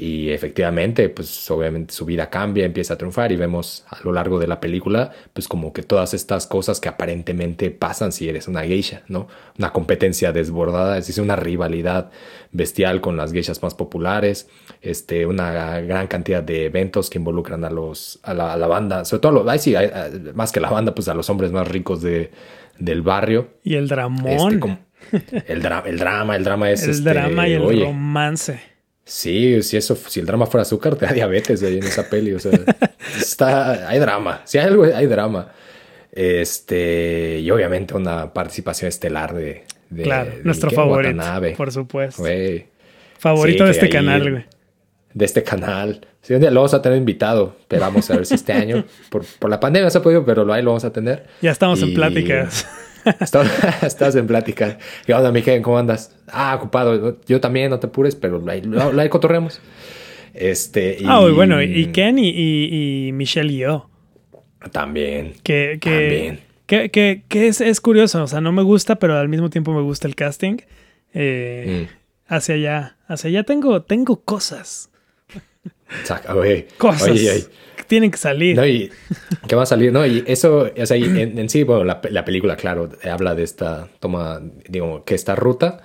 Y efectivamente, pues obviamente su vida cambia, empieza a triunfar y vemos a lo largo de la película, pues como que todas estas cosas que aparentemente pasan si eres una geisha, ¿no? Una competencia desbordada, es decir, una rivalidad bestial con las geishas más populares, este, una gran cantidad de eventos que involucran a los, a la, a la banda, sobre todo, a los- ay, sí, a- más que la banda, pues a los hombres más ricos de, del barrio. Y el Este, dramón. como- el, dra- el drama, el drama es el este, drama y el oye, romance. Sí, si eso, si el drama fuera azúcar, te da diabetes ahí en esa peli. O sea, está, hay drama. Si hay algo, hay drama. Este, y obviamente una participación estelar de, de claro, de nuestro favorito. Watanabe. Por supuesto. Favorito Sí, de este ahí- canal, güey. de este canal. Sí, un día lo vamos a tener invitado, pero vamos a ver si este año, por, por la pandemia no se ha podido, pero lo- ahí lo vamos a tener. Ya estamos en pláticas. Estás, en plática. ¿Qué onda, Miguel? ¿Cómo andas? Ah, ocupado. Yo también, no te apures, pero lo ahí cotorremos. Este. Ah, y bueno, y Ken y, y, y Michelle Yeoh. También. Que, que, También. que, que, que es, es curioso. O sea, no me gusta, pero al mismo tiempo me gusta el casting. Eh, Mm. Hacia allá. Hacia allá tengo, tengo cosas. Saca. Cosas Oye, oye. Tienen que salir. No, que va a salir, ¿no? Y eso, o sea, en, sí, bueno, la, la película, claro, habla de esta toma, digo, que esta ruta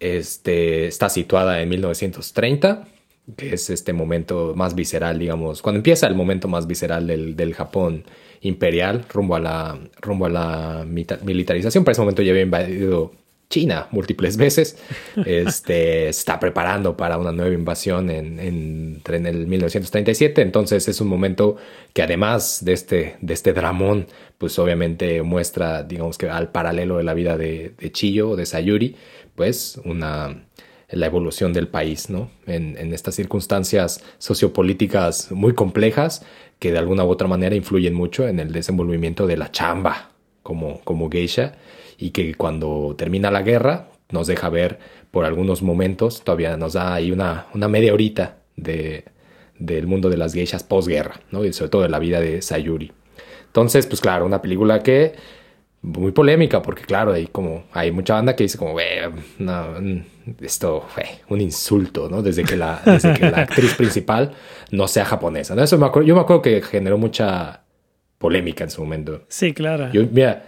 este, está situada en 1930, que es este momento más visceral, digamos, cuando empieza el momento más visceral del, del Japón imperial rumbo a la, rumbo a la militarización. Para ese momento ya había invadido China múltiples veces. Este, está preparando para una nueva invasión en, en, el 1937. Entonces es un momento que además de este, de este dramón, pues obviamente muestra, digamos que al paralelo de la vida de, de Chiyo o de Sayuri, pues una la evolución del país, ¿no? En, en estas circunstancias sociopolíticas muy complejas que de alguna u otra manera influyen mucho en el desenvolvimiento de la chamba como, como geisha y que cuando termina la guerra nos deja ver por algunos momentos, todavía nos da ahí una, una media horita de, del mundo de las geishas posguerra, ¿no? Y sobre todo de la vida de Sayuri. Entonces, pues claro, una película que muy polémica porque claro, hay como hay mucha banda que dice como, "Güey, no, mm, esto fue un insulto, ¿no? Desde que la desde que la actriz principal no sea japonesa. ¿no? Eso me acuerdo, yo me acuerdo que generó mucha polémica en su momento. Sí, claro. Yo, mira,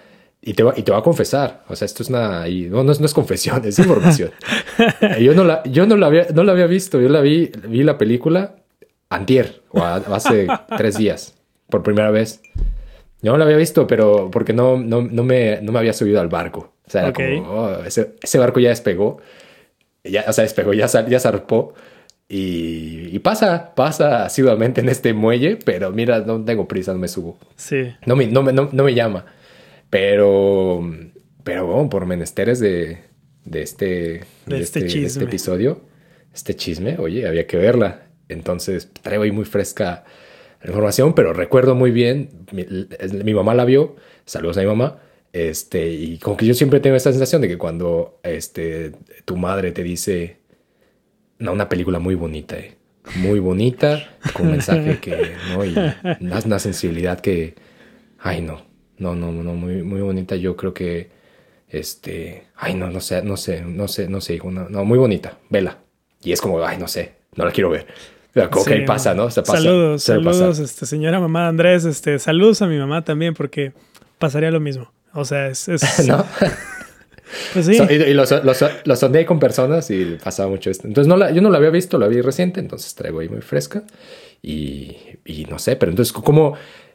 y te, va- y te voy a confesar, o sea, esto es una, y no, no, es, no es confesión, es información. yo no la, yo no la había, no la había visto, yo la vi, vi la película antier, o a- hace tres días, por primera vez. Yo no la había visto, pero porque no, no, no, me, no me había subido al barco. O sea, era Ok. como, oh, ese, ese barco ya despegó, ya, o sea, despegó, ya, sal- ya zarpó. Y, y pasa, pasa asiduamente en este muelle, pero mira, no tengo prisa, no me subo. Sí. No me, no me, no, no me llama. Pero, pero bueno, por menesteres de, de este, De este de chisme. episodio, este chisme, oye, había que verla. Entonces traigo ahí muy fresca la información, pero recuerdo muy bien, mi, mi mamá la vio, saludos a mi mamá, este, y como que yo siempre tengo esta sensación de que cuando este, tu madre te dice, no, una película muy bonita, eh, muy bonita, con un mensaje que, ¿no? Y una, una sensibilidad que, ay, no, no, no, no, muy, muy bonita. Yo creo que, este, ay, no, no sé, no sé, no sé, no sé, hijo, no, no, muy bonita, vela. Y es como, ay, no sé, no la quiero ver. Ok, Sí, pasa, ¿no? Se pasa, saludos, saludos, este, señora mamá Andrés, este, saludos a mi mamá también porque pasaría lo mismo. O sea, es, es ¿No? pues sí, So- y y lo, so- lo, so- lo sondeé con personas y pasaba mucho esto. Entonces no la, yo no la había visto, la vi reciente, entonces traigo ahí muy fresca. Y, y no sé, pero entonces, ¿cómo?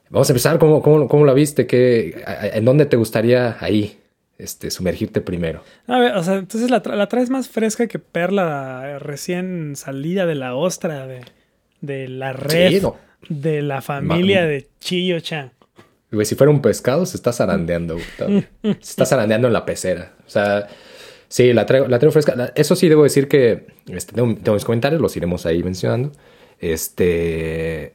Vamos a empezar, ¿cómo, cómo, cómo la viste? ¿Qué, a- ¿En dónde te gustaría ahí este, sumergirte primero? A ver, o sea, entonces la, tra- la traes más fresca que Perla recién salida de la ostra de, de la red Sí, no. de la familia Ma- de Chiyo Chan. Güey, si fuera un pescado, se está zarandeando. güey, se está zarandeando en la pecera. O sea, sí, la traigo, la traigo fresca. La- Eso sí, debo decir que este, tengo, tengo mis comentarios, los iremos ahí mencionando. Este.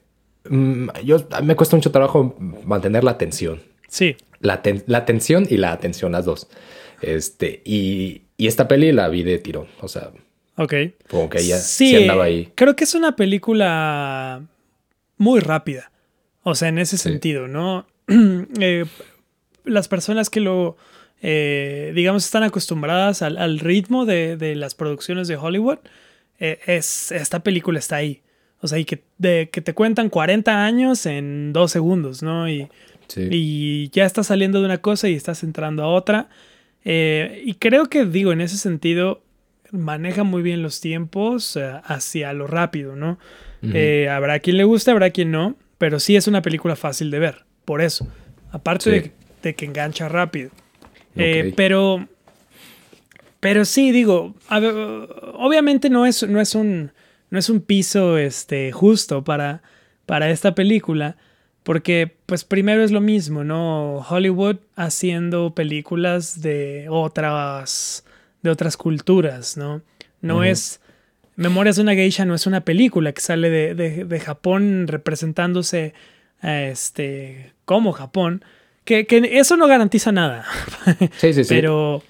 Mm, yo, a mí me cuesta mucho trabajo mantener la atención. Sí, La, ten- la atención y la atención, las dos. Este, y, y esta peli la vi de tirón. O sea, ok. como que ella sí, andaba ahí. Creo que es una película muy rápida. O sea, en ese Sí. sentido, ¿no? Eh, las personas que lo, eh, digamos, están acostumbradas al, al ritmo de, de las producciones de Hollywood, eh, es, esta película está ahí. O sea, y que, de, que te cuentan 40 años en dos segundos, ¿no? Y, Sí. y ya estás saliendo de una cosa y estás entrando a otra. Eh, y creo que, digo, en ese sentido, maneja muy bien los tiempos eh, hacia lo rápido, ¿no? Eh, habrá quien le guste, habrá quien no, pero sí es una película fácil de ver, por eso. Aparte Sí. de, de que engancha rápido. Pero, pero sí, digo, a obviamente no es, no es un, no es un piso este, justo para, para esta película, porque pues primero es lo mismo, ¿no? Hollywood haciendo películas de otras, de otras culturas, ¿no? No es... Memorias de una geisha no es una película que sale de, de- de Japón representándose este, como Japón, que, que eso no garantiza nada. Sí, sí, sí. Pero,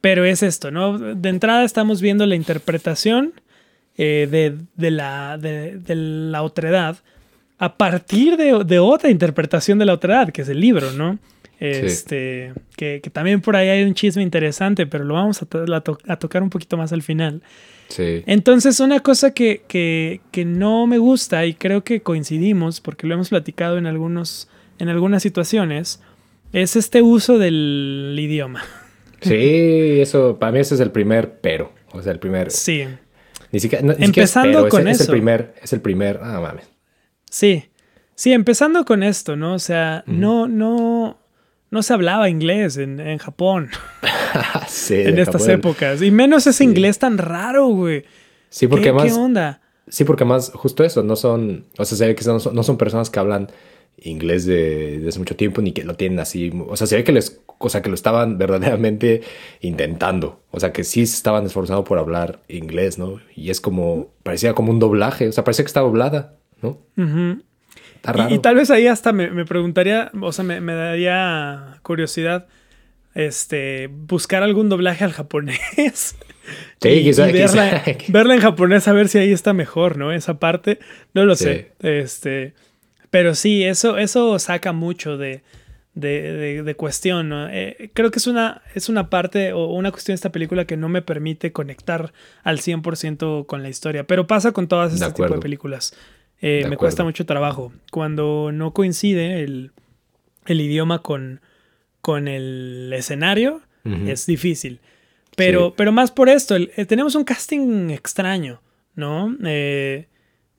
pero es esto, ¿no? De entrada estamos viendo la interpretación eh, de, de la, de, de la otredad a partir de, de otra interpretación de la otredad, que es el libro, ¿no? Este, que, que también por ahí hay un chisme interesante, pero lo vamos a, to- a to- a tocar un poquito más al final. Sí. Entonces, una cosa que, que, que no me gusta, y creo que coincidimos, porque lo hemos platicado en, algunos, en algunas situaciones, es este uso del idioma. Sí, eso, para mí ese es el primer pero. O sea, el primer. Sí, Ni siquiera, no, ni siquiera es Empezando es con es, eso. el primer, es el primer. Ah, mames. sí. Sí, empezando con esto, ¿no? O sea, no, no, no se hablaba inglés en, en Japón sí, en estas Japón. épocas. Y menos ese Sí. inglés tan raro, güey. Sí, porque ¿Qué, más. ¿Qué onda? Sí, porque más justo eso, no son, o sea, se ve que no son, no son personas que hablan inglés de, de hace mucho tiempo ni que lo tienen así, o sea, se ve que les, o sea, que lo estaban verdaderamente intentando, o sea, que sí se estaban esforzando por hablar inglés, ¿no? Y es como, parecía como un doblaje, o sea, parecía que estaba doblada, ¿no? Está Y- raro. Y, tal vez ahí hasta me, me preguntaría, o sea, me, me daría curiosidad este, buscar algún doblaje al japonés. Sí, y, quizá- y verla, quizá- verla en japonés a ver si ahí está mejor, ¿no? Esa parte, no lo Sí. sé. Este, pero sí, eso, eso saca mucho de, de, de- de cuestión, ¿no? Eh, creo que es una, es una parte o una cuestión de esta película que no me permite conectar al 100% con la historia, pero pasa con todas este tipo de películas. Eh, me cuesta mucho trabajo. Cuando no coincide el, el idioma con, con el escenario, es difícil. Pero, Sí. pero más por esto, el- eh, tenemos un casting extraño, ¿no? Eh,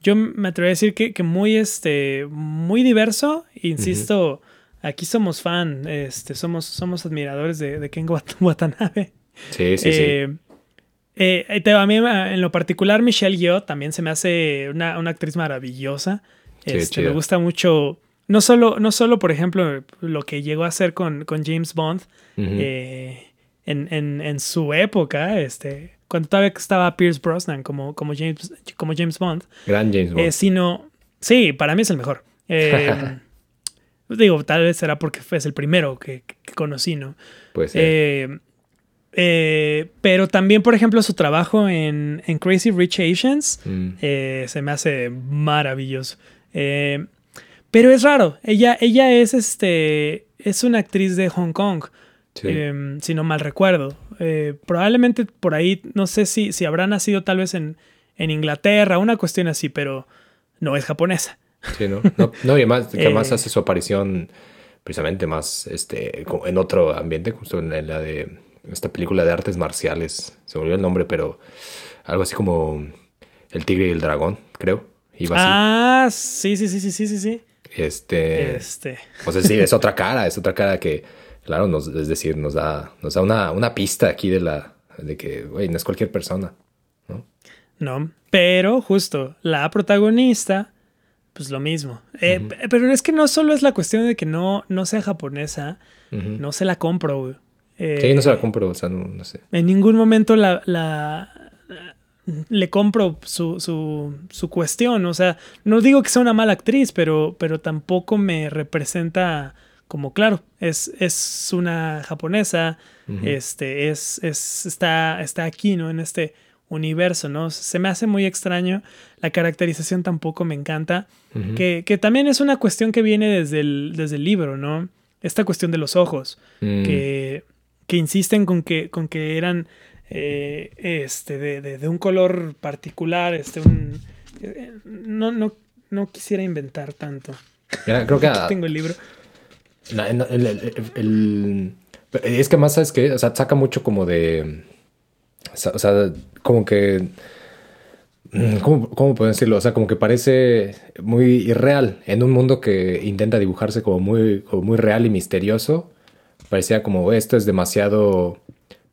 yo me atrevería a decir que, que muy, este, muy diverso. Insisto, aquí somos fan, este, somos, somos admiradores de, de Ken Wat- Watanabe. Sí, sí, sí. Eh, eh, te- a mí en lo particular Michelle Yeoh también se me hace una, una actriz maravillosa. Sí, es Este, me chida. gusta mucho, no solo, no solo por ejemplo lo que llegó a hacer con, con James Bond eh, en, en- en su época, este, cuando todavía estaba Pierce Brosnan como, como, James, como James Bond. Gran James Bond. Eh, sino, sí, para mí es el mejor. Eh, digo, tal vez será porque fue el primero que, que conocí, ¿no? Pues sí. Eh, pero también, por ejemplo, su trabajo en, en Crazy Rich Asians Mm. se me hace maravilloso. Pero es raro. Ella, ella es este. Es una actriz de Hong Kong. Sí. eh, si no mal recuerdo. Eh, probablemente por ahí, no sé si, si habrá nacido tal vez en, en Inglaterra, una cuestión así, pero no es japonesa. Sí, ¿no? No, no, y además, que además Eh. hace su aparición precisamente más este, en otro ambiente, justo en la de esta película de artes marciales. Se me olvidó el nombre, pero algo así como El Tigre y el Dragón, creo. Iba así. Ah, sí, sí, sí, sí, sí, sí, sí. Este. Este. O sea, sí, es otra cara, es otra cara que, claro, nos, es decir, nos da, nos da una, una pista aquí de la, de que, güey, no es cualquier persona. No, pero justo la protagonista, pues lo mismo. Eh, Pero es que no solo es la cuestión de que no, no sea japonesa, no se la compro, güey. Eh, Sí, no se la compro, o sea, no, no sé. En ningún momento la, la- le compro su, su, su cuestión. O sea, no digo que sea una mala actriz, pero, pero tampoco me representa como, claro, es, es una japonesa, este, es, es, está, está aquí, ¿no? En este universo, ¿no? Se me hace muy extraño. La caracterización tampoco me encanta. Que, que también es una cuestión que viene desde el, desde el libro, ¿no? Esta cuestión de los ojos Mm, que, que insisten con que, con que eran eh, este, de, de- de un color particular, este, un, eh, no, no, no quisiera inventar tanto. creo que tengo el libro. Es que más sabes que, o sea, saca mucho como de, o sea, o sea, como que, mm, ¿cómo, cómo puedo decirlo? O sea, como que parece muy irreal en un mundo que intenta dibujarse como muy, como muy real y misterioso. Parecía como esto es demasiado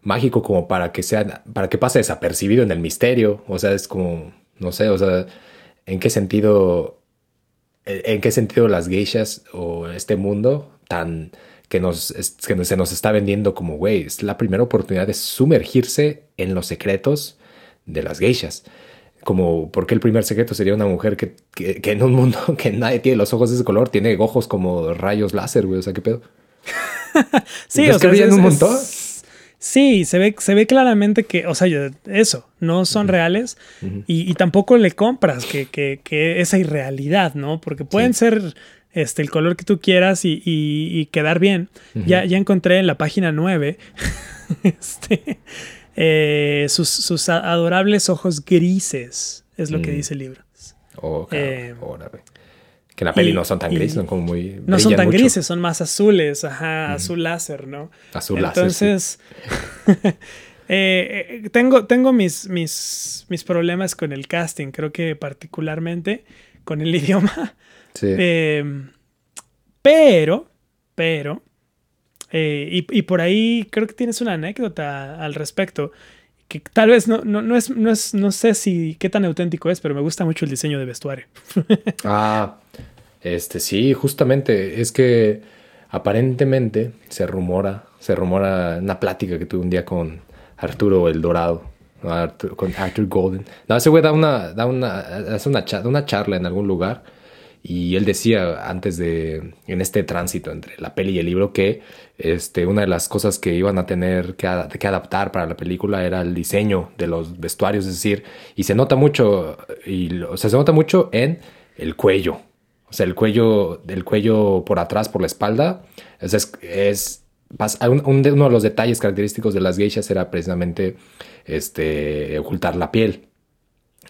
mágico como para que sea, para que pase desapercibido en el misterio. O sea, es como, no sé, o sea, ¿en qué sentido, en qué sentido las geishas o este mundo tan que nos, es- que se nos está vendiendo como, güey, es la primera oportunidad de sumergirse en los secretos de las geishas. Como, ¿por qué el primer secreto sería una mujer que, que, que en un mundo que nadie tiene los ojos de ese color, tiene ojos como rayos láser, güey? O sea, ¿qué pedo? Sí, ¿Ves o sea, es- un es- montón? Sí, se ve, se ve claramente que, o sea, eso, no son reales y, y tampoco le compras que, que, que esa irrealidad, ¿no? Porque pueden Sí. ser este, el color que tú quieras y, y- y quedar bien. ya, ya encontré en la página 9 este, eh, sus, sus adorables ojos grises, es lo que Mm. dice el libro. Oh, cabrón, Eh, güey. Que en la peli y- no son tan grises, son como muy. No son tan mucho. grises, son más azules, ajá, azul láser, ¿no? Azul láser, sí. Entonces, eh, eh, tengo, tengo mis, mis, mis problemas con el casting, creo que particularmente con el idioma. Sí. Eh, pero, pero, eh, y, y por ahí creo que tienes una anécdota al respecto. Que tal vez no, no, no es, no es, no sé si qué tan auténtico es, pero me gusta mucho el diseño de vestuario. Ah, este sí, justamente. Es que aparentemente se rumora, se rumora una plática que tuve un día con Arturo el Dorado, con Arthur Golden. No, ese güey da una, da una, hace una charla en algún lugar y él decía antes de, en este tránsito entre la peli y el libro, que este, una de las cosas que iban a tener que, ad- que adaptar para la película era el diseño de los vestuarios, es decir, y se nota mucho, y, o sea, se nota mucho en el cuello. O sea, el cuello, el cuello por atrás, por la espalda, es, es uno de los detalles característicos de las geishas era precisamente este, ocultar la piel.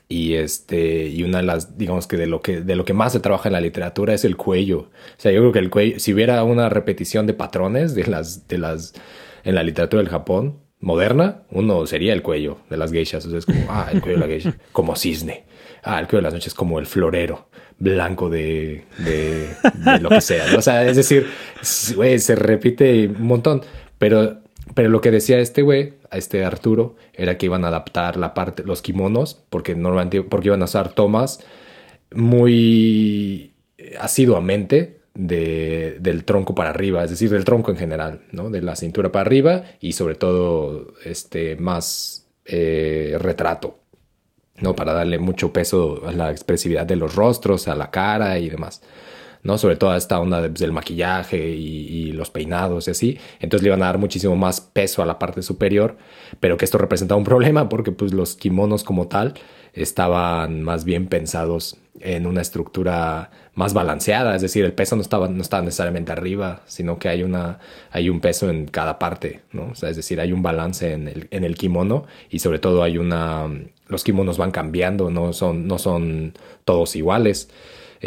Y este, y una de las, digamos que de lo que, de lo que más se trabaja en la literatura es el cuello. O sea, yo creo que el cuello, si hubiera una repetición de patrones de las, de las, en la literatura del Japón moderna, uno sería el cuello de las geishas. O sea, como, ah, el cuello de la geisha, como cisne. Ah, el cuello de las noches como el florero, blanco de, de, lo que sea. ¿no? O sea, es decir, se repite un montón. Pero, pero lo que decía este güey, a este Arturo, era que iban a adaptar la parte, los kimonos, porque normalmente, porque iban a usar tomas muy asiduamente de, del tronco para arriba, es decir, del tronco en general, ¿no? De la cintura para arriba y sobre todo este, más, eh, retrato, ¿no? Para darle mucho peso a la expresividad de los rostros, a la cara y demás. ¿No? Sobre todo esta onda del maquillaje y, los peinados y así. Entonces le iban a dar muchísimo más peso a la parte superior, pero que esto representaba un problema porque pues los kimonos como tal estaban más bien pensados en una estructura más balanceada, es decir, el peso no estaba, no necesariamente arriba, sino que hay, una, hay un peso en cada parte, ¿no? Es decir, hay un balance en el, en el kimono y sobre todo hay una... Los kimonos van cambiando, no son, no son todos iguales.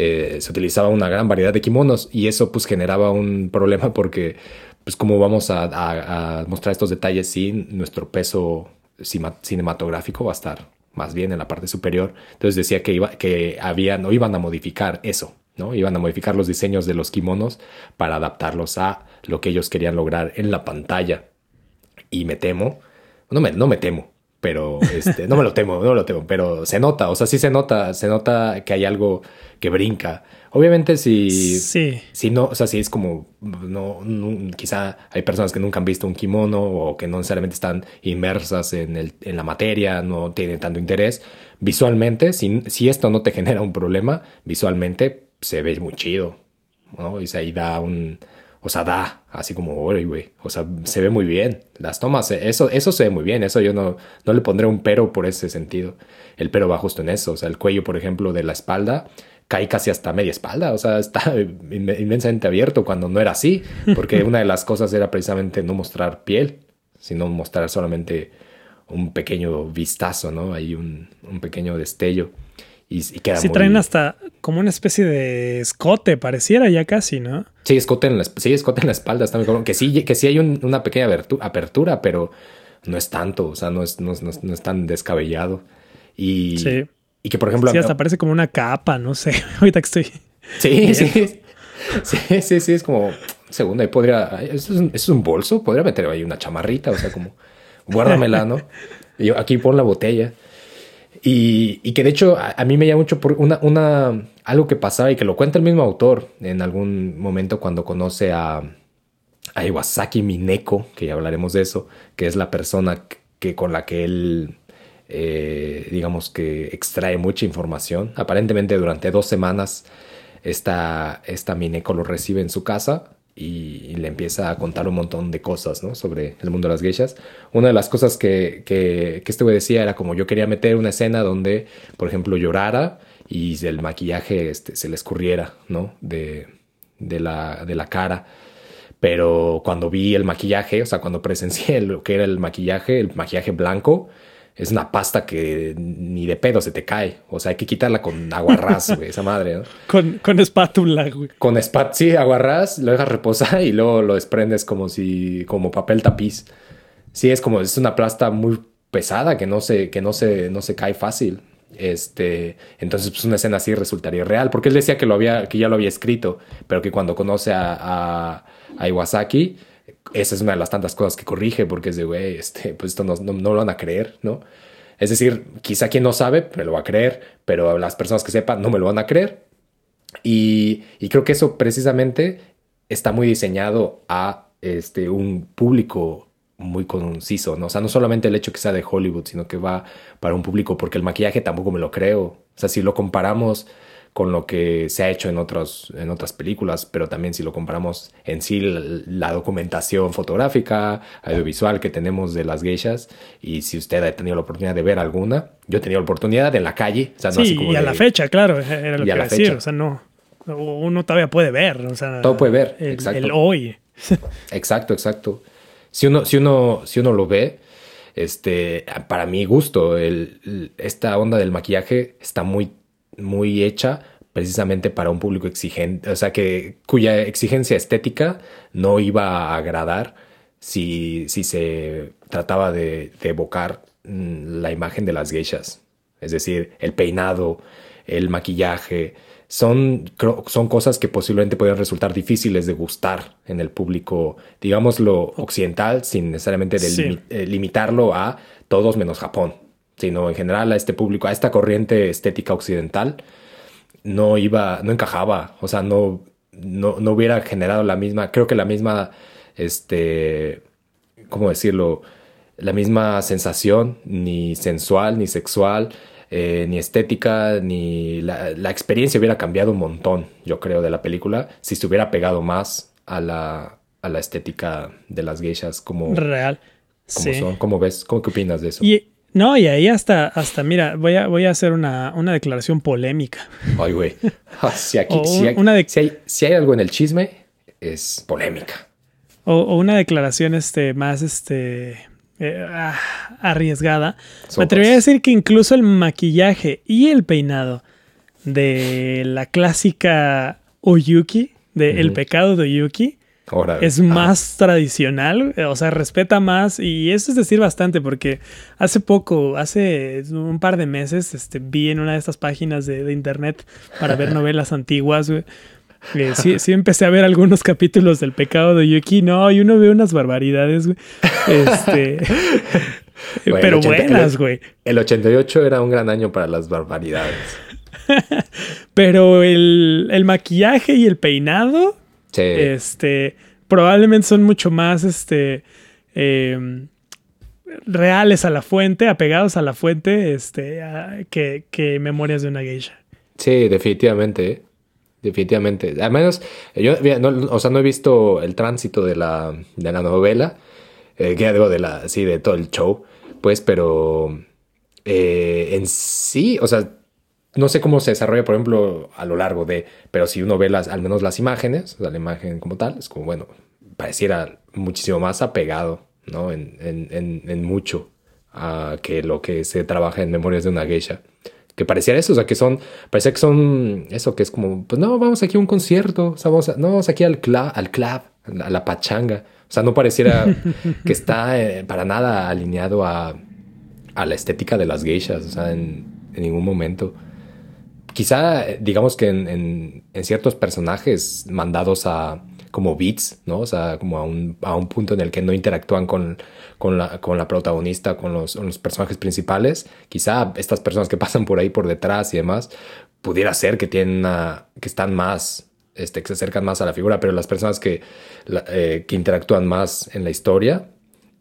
Eh, se utilizaba una gran variedad de kimonos y eso pues generaba un problema porque pues cómo vamos a, mostrar estos detalles sin nuestro peso cinematográfico va a estar más bien en la parte superior. Entonces decía que, iba, que iban a modificar eso, ¿no? Iban a modificar los diseños de los kimonos para adaptarlos a lo que ellos querían lograr en la pantalla. Y me temo, no me, no me temo, pero este, no me lo temo, no me lo temo, pero se nota, o sea, sí se nota, se nota que hay algo que brinca. Obviamente si, sí. si no, o sea, si es como, no, quizá hay personas que nunca han visto un kimono o que no necesariamente están inmersas en, el, en la materia, no tienen tanto interés. Visualmente, si, si esto no te genera un problema, visualmente se ve muy chido, ¿no? Y ahí da un, o sea, da, así como, güey, o sea, se ve muy bien. Las tomas, eso, eso se ve muy bien, eso yo no, no le pondré un pero por ese sentido. El pero va justo en eso, o sea, el cuello, por ejemplo, de la espalda cae casi hasta media espalda, o sea, está inmensamente abierto cuando no era así, porque una de las cosas era precisamente no mostrar piel, sino mostrar solamente un pequeño vistazo, ¿no? Hay un, un pequeño destello. Y, queda sí, traen hasta como una especie de escote, pareciera ya casi, ¿no? Sí, escote en la, sí, escote en la espalda, está muy Que sí, que sí hay una pequeña apertura, pero no es tanto, o sea, no es, no, es tan descabellado. Y, sí. y que, por ejemplo... Sí, hasta parece como una capa, no sé, ahorita que estoy... Sí, sí, sí, sí, sí, es como... Segundo, ahí podría... ¿Eso es, es un bolso? Podría meter ahí una chamarrita, o sea, como... Guárdamela, ¿no? Y yo, aquí pon la botella. Y, que de hecho a, mí me llama mucho por una, una, algo que pasaba y que lo cuenta el mismo autor en algún momento cuando conoce a, a Iwasaki Mineko, que ya hablaremos de eso, que es la persona que, con la que él, eh, digamos que extrae mucha información. Aparentemente durante dos semanas esta, esta Mineko lo recibe en su casa y, le empieza a contar un montón de cosas, ¿no? Sobre el mundo de las geishas. Una de las cosas que, que, que este güey decía era como yo quería meter una escena donde, por ejemplo, llorara y el maquillaje este, se le escurriera, ¿no? De, de, la, de la cara. Pero cuando vi el maquillaje, o sea, cuando presencié lo que era el maquillaje, el maquillaje blanco, es una pasta que ni de pedo se te cae. O sea, hay que quitarla con aguarrás, güey, esa madre, ¿no? Con, con espátula, güey. Con espátula, sí, aguarrás, lo dejas reposar y luego lo desprendes como si, como papel tapiz. Sí, es como, es una pasta muy pesada que no se, que no se, no se cae fácil. Este, entonces, pues una escena así resultaría real, porque él decía que lo había, que ya lo había escrito, pero que cuando conoce a, a, a Iwasaki, esa es una de las tantas cosas que corrige porque es de, güey, este, pues esto no, no, lo van a creer, ¿no? Es decir, quizá quien no sabe me lo va a creer, pero las personas que sepan no me lo van a creer. Y, y creo que eso precisamente está muy diseñado a este, un público muy conciso, ¿no? O sea, no solamente el hecho que sea de Hollywood, sino que va para un público, porque el maquillaje tampoco me lo creo. O sea, si lo comparamos con lo que se ha hecho en, otros, en otras películas, pero también si lo comparamos en sí la, documentación fotográfica, audiovisual que tenemos de las geishas, y si usted ha tenido la oportunidad de ver alguna, yo he tenido la oportunidad en la calle. O sea, no sí, y a la fecha, claro, era lo que iba a decir, o sea, no, uno todavía puede ver, o sea, todo puede ver, exacto. El hoy. exacto, exacto. Si uno, si uno, si uno lo ve, este, para mi gusto, el, esta onda del maquillaje está muy muy hecha precisamente para un público exigente, o sea, que cuya exigencia estética no iba a agradar si, si se trataba de, evocar mm, la imagen de las geishas. Es decir, el peinado, el maquillaje, son, son cosas que posiblemente pueden resultar difíciles de gustar en el público, digámoslo, occidental, sin necesariamente eh, limitarlo a todos menos Japón sino en general a este público, a esta corriente estética occidental, no iba, no encajaba, o sea, no, no, no hubiera generado la misma, creo que la misma, este, ¿cómo decirlo? la misma sensación, ni sensual, ni sexual, eh, ni estética, ni la, la, experiencia hubiera cambiado un montón, yo creo, de la película, si se hubiera pegado más a la, a la estética de las geishas como... Real. Como sí. son. ¿Cómo ves? ¿Cómo qué opinas de eso? Y, no, y ahí hasta, hasta mira, voy a, voy a hacer una, una declaración polémica. Ay, güey. Si, aquí, si, hay, una de- si, hay, si hay algo en el chisme, es polémica. O, o una declaración este, más este, eh, ah, arriesgada. Me atrevería a decir que incluso el maquillaje y el peinado de la clásica Oyuki, de El pecado de Oyuki, Es ah, más tradicional, eh, o sea, respeta más y eso es decir bastante porque hace poco, hace un par de meses, este, vi en una de estas páginas de, de internet para ver novelas antiguas, güey. eh, sí, sí empecé a ver algunos capítulos del pecado de Yuki, no, y uno ve unas barbaridades, güey. Este, Bueno, pero el ochenta- buenas, el- güey. El 88 era un gran año para las barbaridades. Pero el, el maquillaje y el peinado, Sí. este, probablemente son mucho más, este, eh, reales a la fuente, apegados a la fuente, este, a- que, que Memorias de una Geisha. Sí, definitivamente. ¿eh? Definitivamente. Al menos, yo no, o sea, no he visto el tránsito de la, de la novela, eh, que digo, de la, sí, de todo el show, pues, pero eh, en sí, o sea, no sé cómo se desarrolla, por ejemplo, a lo largo de, pero si uno ve las, al menos las imágenes, o sea, la imagen como tal, es como, bueno, pareciera muchísimo más apegado, ¿no? En, en, en, en mucho a que lo que se trabaja en Memorias de una Geisha. Que pareciera eso, o sea, que son, parecía que son eso, que es como, pues no, vamos aquí a un concierto, o sea, vamos, a- no, vamos aquí al club, al club, a la pachanga. O sea, no pareciera que está eh, para nada alineado a, a la estética de las geishas, o sea, en, en ningún momento. Quizá, eh, digamos que en, ciertos personajes mandados a como beats, ¿no? O sea, como a un, a un punto en el que no interactúan con, con, la, con la protagonista, con los, personajes principales. Quizá estas personas que pasan por ahí por detrás y demás, pudiera ser que tienen una- que están más, este, que se acercan más a la figura, pero las personas que, eh, que interactúan más en la historia,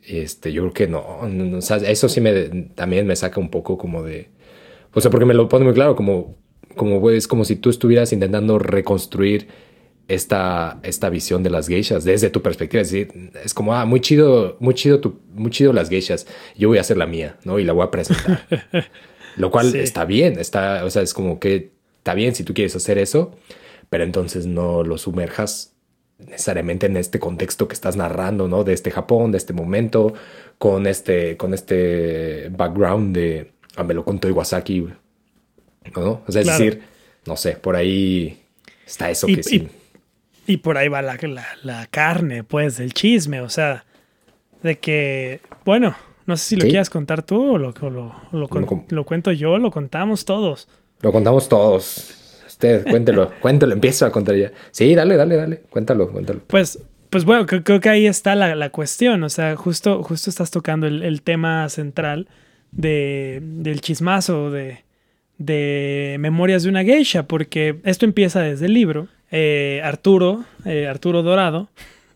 este, yo creo que no, no, no, o sea, eso sí me, también me saca un poco como de, o sea, porque me lo pone muy claro, como, como güey, es como si tú estuvieras intentando reconstruir esta, esta visión de las geishas desde tu perspectiva. Es decir, es como, ah, muy chido, muy chido, tu, muy chido las geishas. Yo voy a hacer la mía, ¿no? Y la voy a presentar. Lo cual Sí. está bien, está, o sea, es como que está bien si tú quieres hacer eso, pero entonces no lo sumerjas necesariamente en este contexto que estás narrando, ¿no? De este Japón, de este momento, con este, con este background de, ah, me lo contó Iwasaki. ¿No? O sea, es decir, no sé, por ahí está eso Y- que sí. Y por ahí va la, la, la carne, pues, del chisme, o sea, de que, bueno, no sé si lo Sí. quieras contar tú o lo, o lo, con- lo cuento yo, lo contamos todos. Lo contamos todos. Usted, cuéntelo, cuéntelo, empiezo a contar ya. Sí, dale, dale, dale, cuéntalo, cuéntalo. Pues, pues bueno, creo, creo que ahí está la, la cuestión. O sea, justo, justo estás tocando el, el tema central de, del chismazo de, de Memorias de una Geisha, porque esto empieza desde el libro. Eh, Arturo, eh, Arturo Dorado,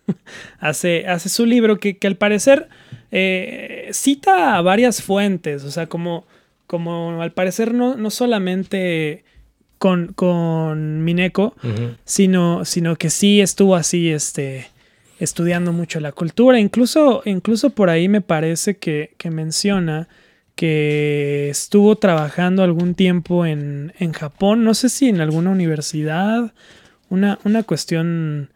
hace, hace su libro que, que al parecer eh, cita a varias fuentes. O sea, como, como al parecer no, no solamente con, con Mineko, Ujú. sino, sino que sí estuvo así, este, estudiando mucho la cultura. Incluso, incluso por ahí me parece que, que menciona que estuvo trabajando algún tiempo en, en Japón, no sé si en alguna universidad, una, una cuestión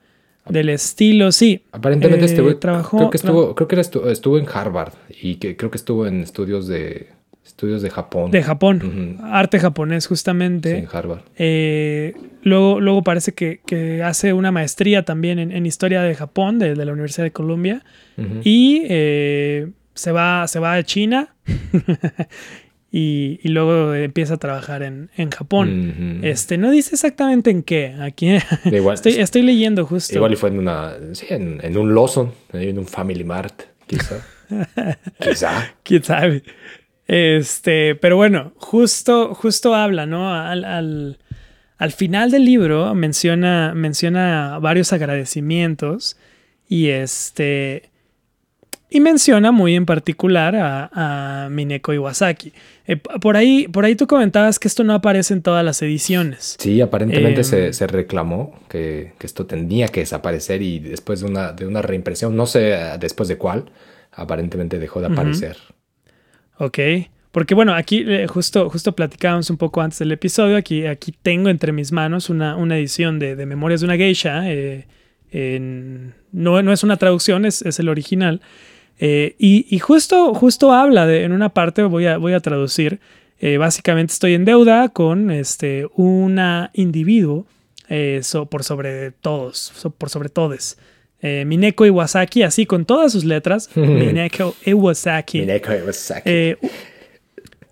del estilo, sí. Aparentemente Eh, este güey trabajó- creo que estuvo, creo que era estu- estuvo en Harvard y que creo que estuvo en estudios de estudios de Japón. De Japón, arte japonés Sí, justamente. en Harvard. Eh, luego, luego parece que, que hace una maestría también en, en historia de Japón, de, de la Universidad de Columbia. Y eh, se, va, se va a China y, y luego empieza a trabajar en, en Japón. Este, no dice exactamente en qué. Aquí igual, estoy, estoy leyendo justo. igual y fue en una, sí, en, en un Lawson, en un Family Mart, quizá. quizá. quién sabe. Este, pero bueno, justo, justo habla, ¿no? Al, al, al final del libro menciona, menciona varios agradecimientos y este, y menciona muy en particular a, Mineko Iwasaki. Eh, por, ahí, por ahí tú comentabas que esto no aparece en todas las ediciones. Sí, aparentemente se, em, reclamó que, esto tenía que desaparecer y después de una, de una reimpresión, no sé después de cuál, aparentemente dejó de aparecer. Ok. Porque bueno, aquí eh, justo, justo platicábamos un poco antes del episodio, aquí, aquí tengo entre mis manos una, una edición de, Memorias de una Geisha. Eh, no, no, es una traducción, es, es el original. Eh, y, justo, justo habla de, en una parte, voy a, voy a traducir, eh, básicamente estoy en deuda con este, una individuo eh, por sobre todos, por sobre todos. Mineko Iwasaki, así con todas sus letras. Mineko Iwasaki. Mineko Iwasaki.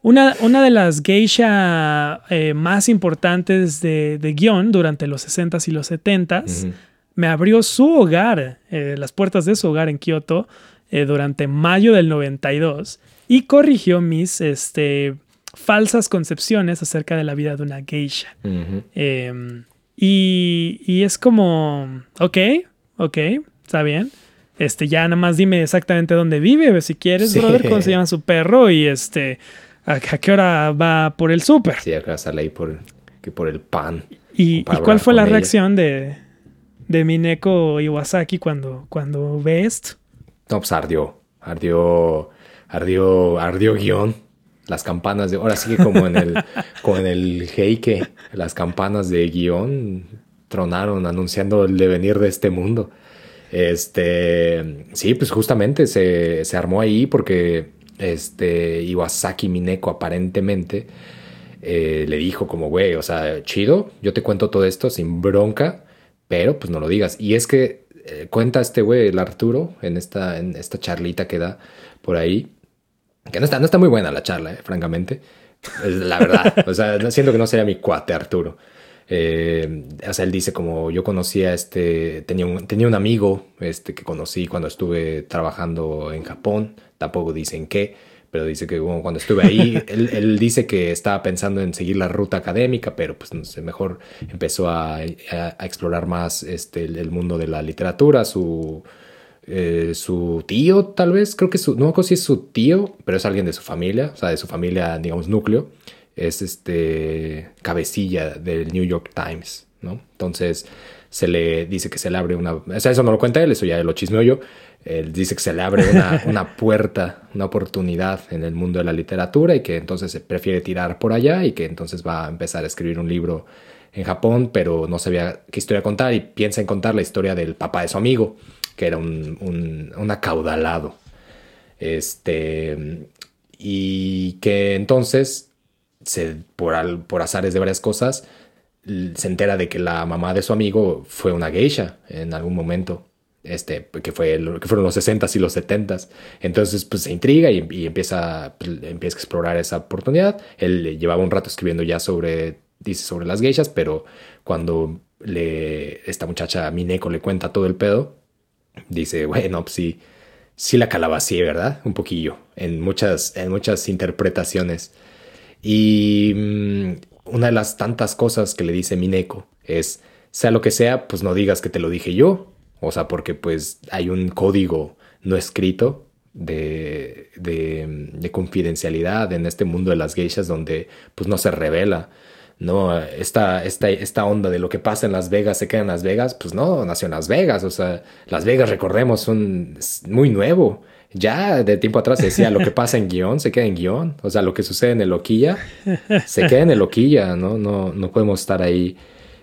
Una, una, de las geisha más importantes de, de, guion durante los 60s y los 70s me abrió su hogar, las puertas de su hogar en Kioto, eh, durante mayo del 92 y corrigió mis este, falsas concepciones acerca de la vida de una geisha. Em, y, es como, ok, ok, está bien. Este, ya nada más dime exactamente dónde vive, si quieres, brother, cómo se llama su perro y este, a, qué hora va por el súper. Sí, acá sale ahí por, que por el pan. ¿Y, cuál fue la reacción de, de Mineko Iwasaki cuando, cuando ve esto? No, pues ardió. Ardió. Ardió. Ardió guion. Las campanas de. Ahora sí que como en el. como en el Heike. Las campanas de guion tronaron anunciando el devenir de este mundo. Este. Sí, pues justamente se, se armó ahí porque. Este. Iwasaki Mineko aparentemente. Eh, le dijo como, güey, o sea, chido, yo te cuento todo esto sin bronca, pero pues no lo digas. Y es que eh, cuenta este güey, el Arturo, en esta, en esta charlita que da por ahí. Que no está, no está muy buena la charla, eh, francamente. La verdad. o sea, siento que no sería mi cuate Arturo. Eh, o sea, él dice como yo conocía este, tenía un, tenía un amigo este, que conocí cuando estuve trabajando en Japón, tampoco dicen qué, pero dice que cuando estuve ahí, él, dice que estaba pensando en seguir la ruta académica, pero pues no sé, mejor empezó a, explorar más este, el, mundo de la literatura, su, eh, su tío tal vez, creo que su, no sé si es su tío, pero es alguien de su familia, o sea, de su familia, digamos, núcleo, es este cabecilla del New York Times, ¿no? Entonces se le dice que se le abre una, o sea, eso no lo cuenta él, eso ya lo chismeo yo, él dice que se le abre una, puerta, una oportunidad en el mundo de la literatura y que entonces se prefiere tirar por allá y que entonces va a empezar a escribir un libro en Japón, pero no sabía qué historia contar y piensa en contar la historia del papá de su amigo, que era un, acaudalado. Este, y que entonces, se, por, por azares de varias cosas, se entera de que la mamá de su amigo fue una geisha en algún momento este, que, fue que fueron los 60s y los 70s. Entonces, pues se intriga y, empieza, pues, empieza a explorar esa oportunidad. Él llevaba un rato escribiendo ya sobre, dice, sobre las geishas, pero cuando le, esta muchacha Mineko le cuenta todo el pedo, dice, bueno, pues sí, sí la calaba así, ¿verdad? Un poquillo, en muchas, en muchas interpretaciones. Y mm, una de las tantas cosas que le dice Mineko es, sea lo que sea, pues no digas que te lo dije yo, o sea, porque pues hay un código no escrito de, de, confidencialidad en este mundo de las geishas donde pues no se revela. No, esta, esta, esta onda de lo que pasa en Las Vegas se queda en Las Vegas, pues no, nació en Las Vegas. O sea, Las Vegas, recordemos, son muy nuevo. Ya de tiempo atrás decía lo que pasa en guion se queda en guion. O sea, lo que sucede en el Loquilla se queda en el Loquilla, ¿no? No, no podemos estar ahí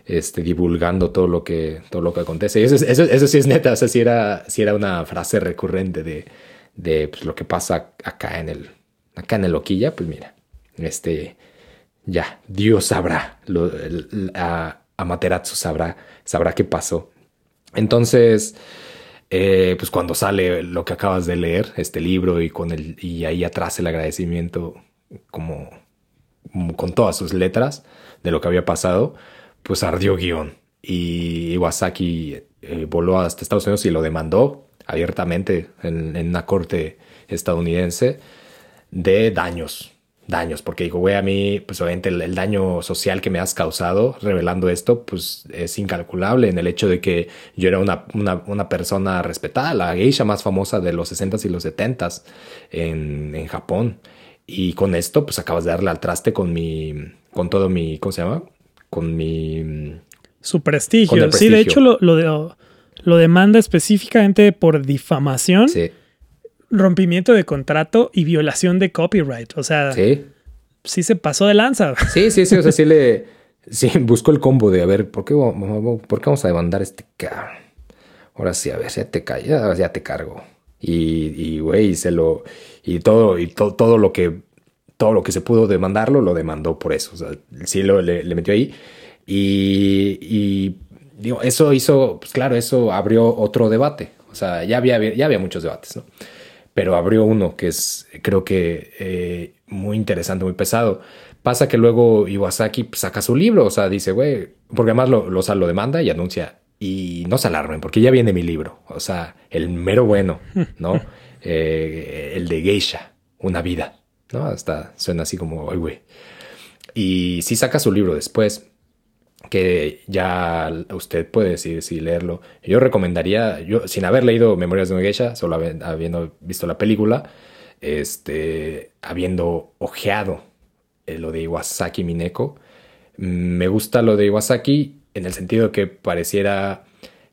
este, divulgando todo lo que, todo lo que acontece. eso, eso, sí es neta, o sea, era, era una frase recurrente de, de pues, lo que pasa acá en el, acá en el Loquilla, pues mira, este, ya, Dios sabrá, lo, a, Materatsu sabrá, sabrá qué pasó. Entonces, eh, pues cuando sale lo que acabas de leer, este libro, y con el, y ahí atrás el agradecimiento como con todas sus letras de lo que había pasado, pues ardió guion. Y Iwasaki eh, voló hasta Estados Unidos y lo demandó abiertamente en, una corte estadounidense de daños, daños, porque digo, güey, a mí, pues obviamente el, daño social que me has causado revelando esto, pues es incalculable en el hecho de que yo era una, una, una persona respetada, la geisha más famosa de los 60s y los 70s en, en Japón. Y con esto, pues acabas de darle al traste con mi, con todo mi, ¿cómo se llama? Con mi... Su prestigio. prestigio. Sí, de hecho lo, lo, lo demanda específicamente por difamación. Sí rompimiento de contrato y violación de copyright. O sea, sí, sí se pasó de lanza. Sí, sí, sí. O sea, sí le. Sí, buscó el combo de a ver, ¿por qué, por qué vamos a demandar a este cabrón? Ahora sí, a ver, ya te ya, ya te cargo. Y, y güey, se lo. Y todo, y to, todo lo que. Todo lo que se pudo demandarlo, lo demandó por eso. O sea, sí lo, le, le metió ahí. Y, y digo, eso hizo, pues claro, eso abrió otro debate. O sea, ya había, ya había muchos debates, ¿no? pero abrió uno que es, creo que, eh, muy interesante, muy pesado. Pasa que luego Iwasaki saca su libro, o sea, dice, güey, porque además lo, lo, lo demanda y anuncia, y no se alarmen, porque ya viene mi libro, o sea, el mero bueno, ¿no? eh, el de Geisha, una vida, ¿no? Hasta suena así como, ay, güey. Y sí saca su libro después, que ya usted puede decidir si leerlo. Yo recomendaría, yo sin haber leído Memorias de una Geisha, solo habiendo visto la película, este, habiendo ojeado eh, lo de Iwasaki Mineko, me gusta lo de Iwasaki en el sentido que pareciera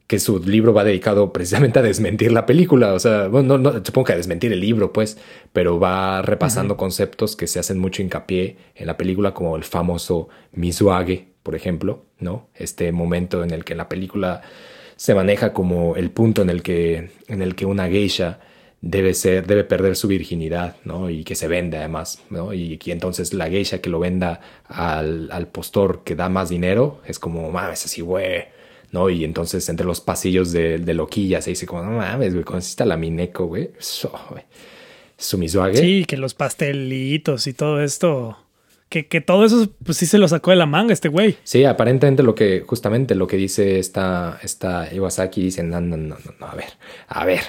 que su libro va dedicado precisamente a desmentir la película. O sea, bueno, no, no supongo que a desmentir el libro, pues, pero va repasando uh -huh. conceptos que se hacen mucho hincapié en la película, como el famoso Mizuage, por ejemplo, ¿no? Este momento en el que la película se maneja como el punto en el que, en el que una geisha debe ser, debe perder su virginidad, ¿no? Y que se vende además, ¿no? Y que entonces la geisha que lo venda al, al postor que da más dinero es como, mames, así, güey, ¿no? Y entonces entre los pasillos de, de Loquilla se dice como, no mames, güey, conociste a la Mineco, güey. Eso, güey. Sí, que los pastelitos y todo esto. Que, que, todo eso, pues sí se lo sacó de la manga este güey. Sí, aparentemente lo que, justamente lo que dice esta, esta Iwasaki, dice, no, no, no, no, a ver, a ver,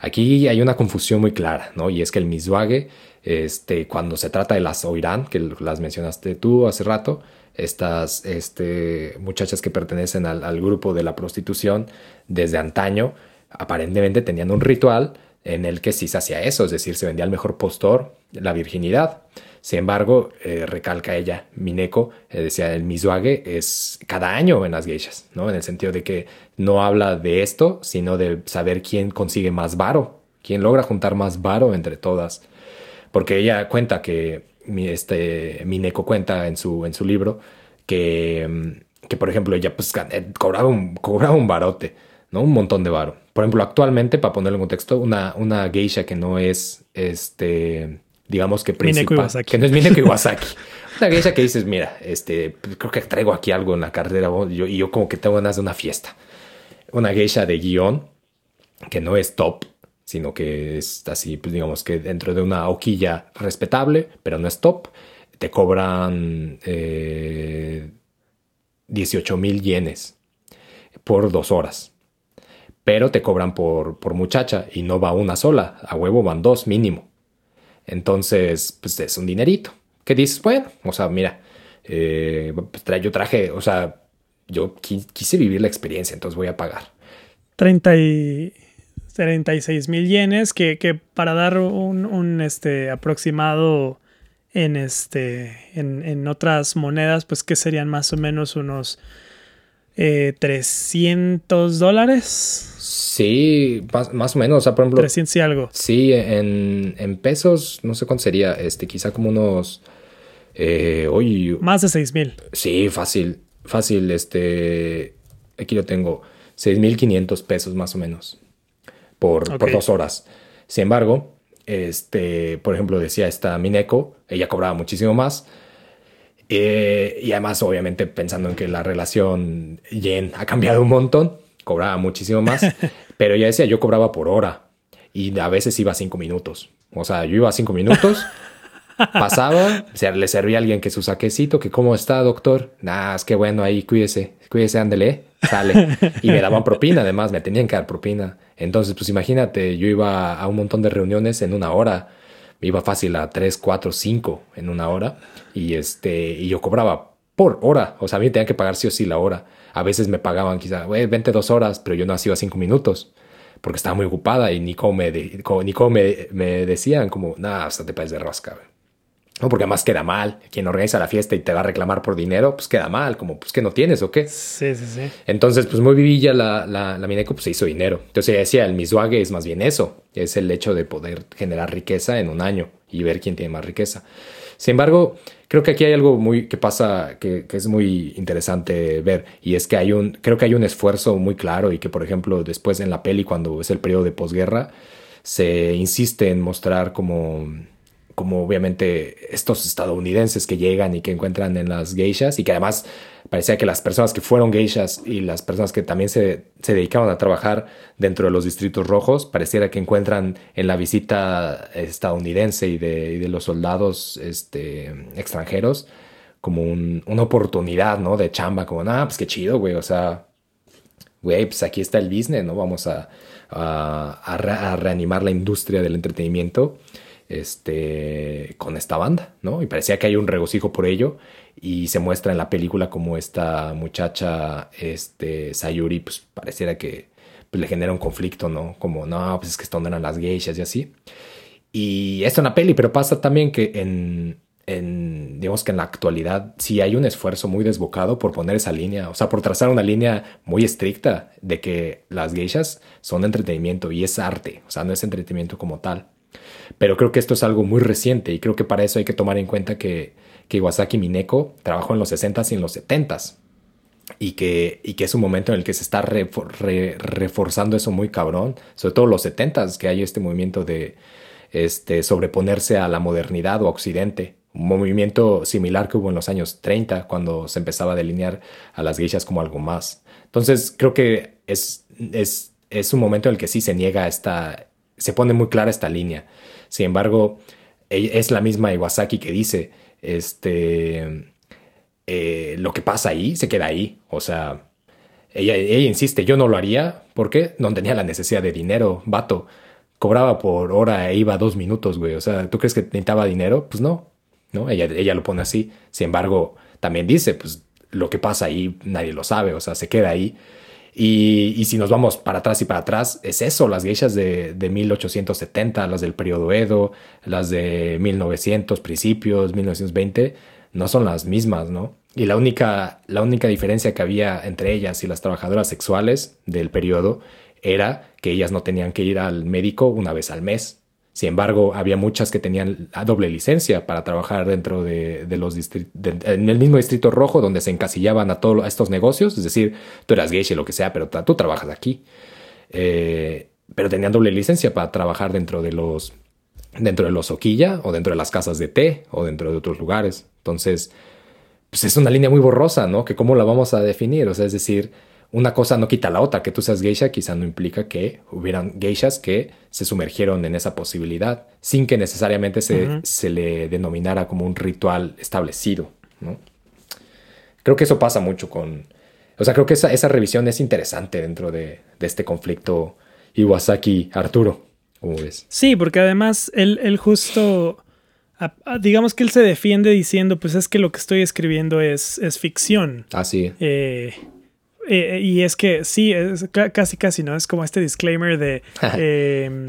aquí hay una confusión muy clara, ¿no? Y es que el Mizuage, este, cuando se trata de las Oirán, que las mencionaste tú hace rato, estas este, muchachas que pertenecen al, grupo de la prostitución desde antaño, aparentemente tenían un ritual en el que sí se hacía eso, es decir, se vendía al mejor postor la virginidad. Sin embargo, eh, recalca ella, Mineko, eh, decía, el mizuage es cada año en las geishas, ¿no? En el sentido de que no habla de esto, sino de saber quién consigue más varo, quién logra juntar más varo entre todas. Porque ella cuenta que, este, Mineko cuenta en su, en su libro que, que, por ejemplo, ella pues, cobraba, un, cobraba un barote, ¿no? Un montón de varo. Por ejemplo, actualmente, para ponerlo en contexto, una, una geisha que no es, este, digamos que principal, que no es Mineko Iwasaki. una geisha que dices, mira, este, creo que traigo aquí algo en la cartera yo, y yo como que tengo ganas de una fiesta. Una geisha de guion que no es top, sino que es así, pues digamos que dentro de una hoquilla respetable, pero no es top, te cobran eh, 18 mil yenes por dos horas. Pero te cobran por, por muchacha y no va una sola, a huevo van dos mínimo. Entonces, pues es un dinerito. ¿Qué dices? Bueno, o sea, mira, eh, pues yo traje, o sea, yo qui quise vivir la experiencia, entonces voy a pagar. 30 y 36 mil yenes, que, que, para dar un, un, este, aproximado en, este, en, en, otras monedas, pues que serían más o menos unos eh, 300 dólares. Sí, más, más, o menos, o sea, por ejemplo. 300 y algo. Sí, en, en pesos, no sé cuánto sería, este, quizá como unos... Eh, hoy, más de 6 mil. Sí, fácil, fácil, este, aquí lo tengo, 6.500 pesos más o menos por, okay. por dos horas. Sin embargo, este, por ejemplo, decía esta Mineko, ella cobraba muchísimo más. Eh, y además, obviamente, pensando en que la relación yen ha cambiado un montón, cobraba muchísimo más. pero ella decía, yo cobraba por hora y a veces iba cinco minutos. O sea, yo iba cinco minutos, pasaba, o sea, le servía a alguien que su saquecito, que cómo está, doctor. Nah, es que bueno, ahí cuídese, cuídese, ándele, sale. Y me daban propina, además, me tenían que dar propina. Entonces, pues imagínate, yo iba a un montón de reuniones en una hora. me iba fácil a 3, 4, 5 en una hora y, este, y yo cobraba por hora, o sea, a mí me tenían que pagar sí o sí la hora. A veces me pagaban quizá, güey, 22 horas, pero yo no hacía 5 minutos porque estaba muy ocupada y ni como me, ni como me, me, decían, como, nada, hasta te pases de güey. No, porque además queda mal. Quien organiza la fiesta y te va a reclamar por dinero, pues queda mal, como pues que no tienes o qué. Sí, sí, sí. Entonces, pues muy vivilla la, la, la Mineco, pues se hizo dinero. Entonces ella decía, el miswague es más bien eso, es el hecho de poder generar riqueza en un año y ver quién tiene más riqueza. Sin embargo, creo que aquí hay algo muy que pasa que, que, es muy interesante ver y es que hay un creo que hay un esfuerzo muy claro y que por ejemplo después en la peli cuando es el periodo de posguerra se insiste en mostrar como como obviamente estos estadounidenses que llegan y que encuentran en las geishas y que además parecía que las personas que fueron geishas y las personas que también se, se dedicaban a trabajar dentro de los distritos rojos, pareciera que encuentran en la visita estadounidense y de, de los soldados este, extranjeros como un, una oportunidad, ¿no? De chamba, como, ah, pues qué chido, güey, o sea, güey, pues aquí está el business, ¿no? Vamos a, a reanimar la industria del entretenimiento este, con esta banda, ¿no? Y parecía que hay un regocijo por ello y se muestra en la película como esta muchacha, este, Sayuri, pues pareciera que pues, le genera un conflicto, ¿no? Como, no, pues es que esto eran las geishas y así. Y esto en la peli, pero pasa también que en, en, digamos que en la actualidad sí hay un esfuerzo muy desbocado por poner esa línea, o sea, por trazar una línea muy estricta de que las geishas son entretenimiento y es arte, o sea, no es entretenimiento como tal. Pero creo que esto es algo muy reciente y creo que para eso hay que tomar en cuenta que, que Iwasaki Mineko trabajó en los 60s y en los 70s. Y que, y que es un momento en el que se está reforzando eso muy cabrón, sobre todo los 70s, que hay este movimiento de este, sobreponerse a la modernidad o Occidente, un movimiento similar que hubo en los años 30, cuando se empezaba a delinear a las geishas como algo más. Entonces, creo que es, es, es un momento en el que sí se niega esta, se pone muy clara esta línea. Sin embargo, es la misma Iwasaki que dice, este, eh, lo que pasa ahí se queda ahí. O sea, ella, ella insiste, yo no lo haría porque no tenía la necesidad de dinero, vato. Cobraba por hora e iba dos minutos, güey. O sea, ¿tú crees que necesitaba dinero? Pues no, ¿no? Ella, ella lo pone así. Sin embargo, también dice, pues lo que pasa ahí nadie lo sabe, o sea, se queda ahí. Y, si nos vamos para atrás y para atrás, es eso, las geishas de, de 1870, las del periodo Edo, las de 1900, principios, 1920, no son las mismas, ¿no? Y la única, la única diferencia que había entre ellas y las trabajadoras sexuales del periodo era que ellas no tenían que ir al médico una vez al mes, sin embargo, había muchas que tenían la doble licencia para trabajar dentro de, los distritos, en el mismo distrito rojo donde se encasillaban a todos estos negocios. Es decir, tú eras y lo que sea, pero tú trabajas aquí. Eh, pero tenían doble licencia para trabajar dentro de los dentro de los Oquilla o dentro de las casas de té o dentro de otros lugares. Entonces, pues es una línea muy borrosa, ¿no? Que cómo la vamos a definir. O sea, es decir, una cosa no quita la otra. Que tú seas geisha quizá no implica que hubieran geishas que se sumergieron en esa posibilidad sin que necesariamente se, se le denominara como un ritual establecido. ¿no? Creo que eso pasa mucho con... O sea, creo que esa, esa revisión es interesante dentro de, de este conflicto Iwasaki-Arturo. ¿Cómo ves? Sí, porque además él, justo digamos que él se defiende diciendo, pues es que lo que estoy escribiendo es, es ficción. Ah, sí. Eh, eh, y es que sí, es casi casi, ¿no? Es como este disclaimer de em,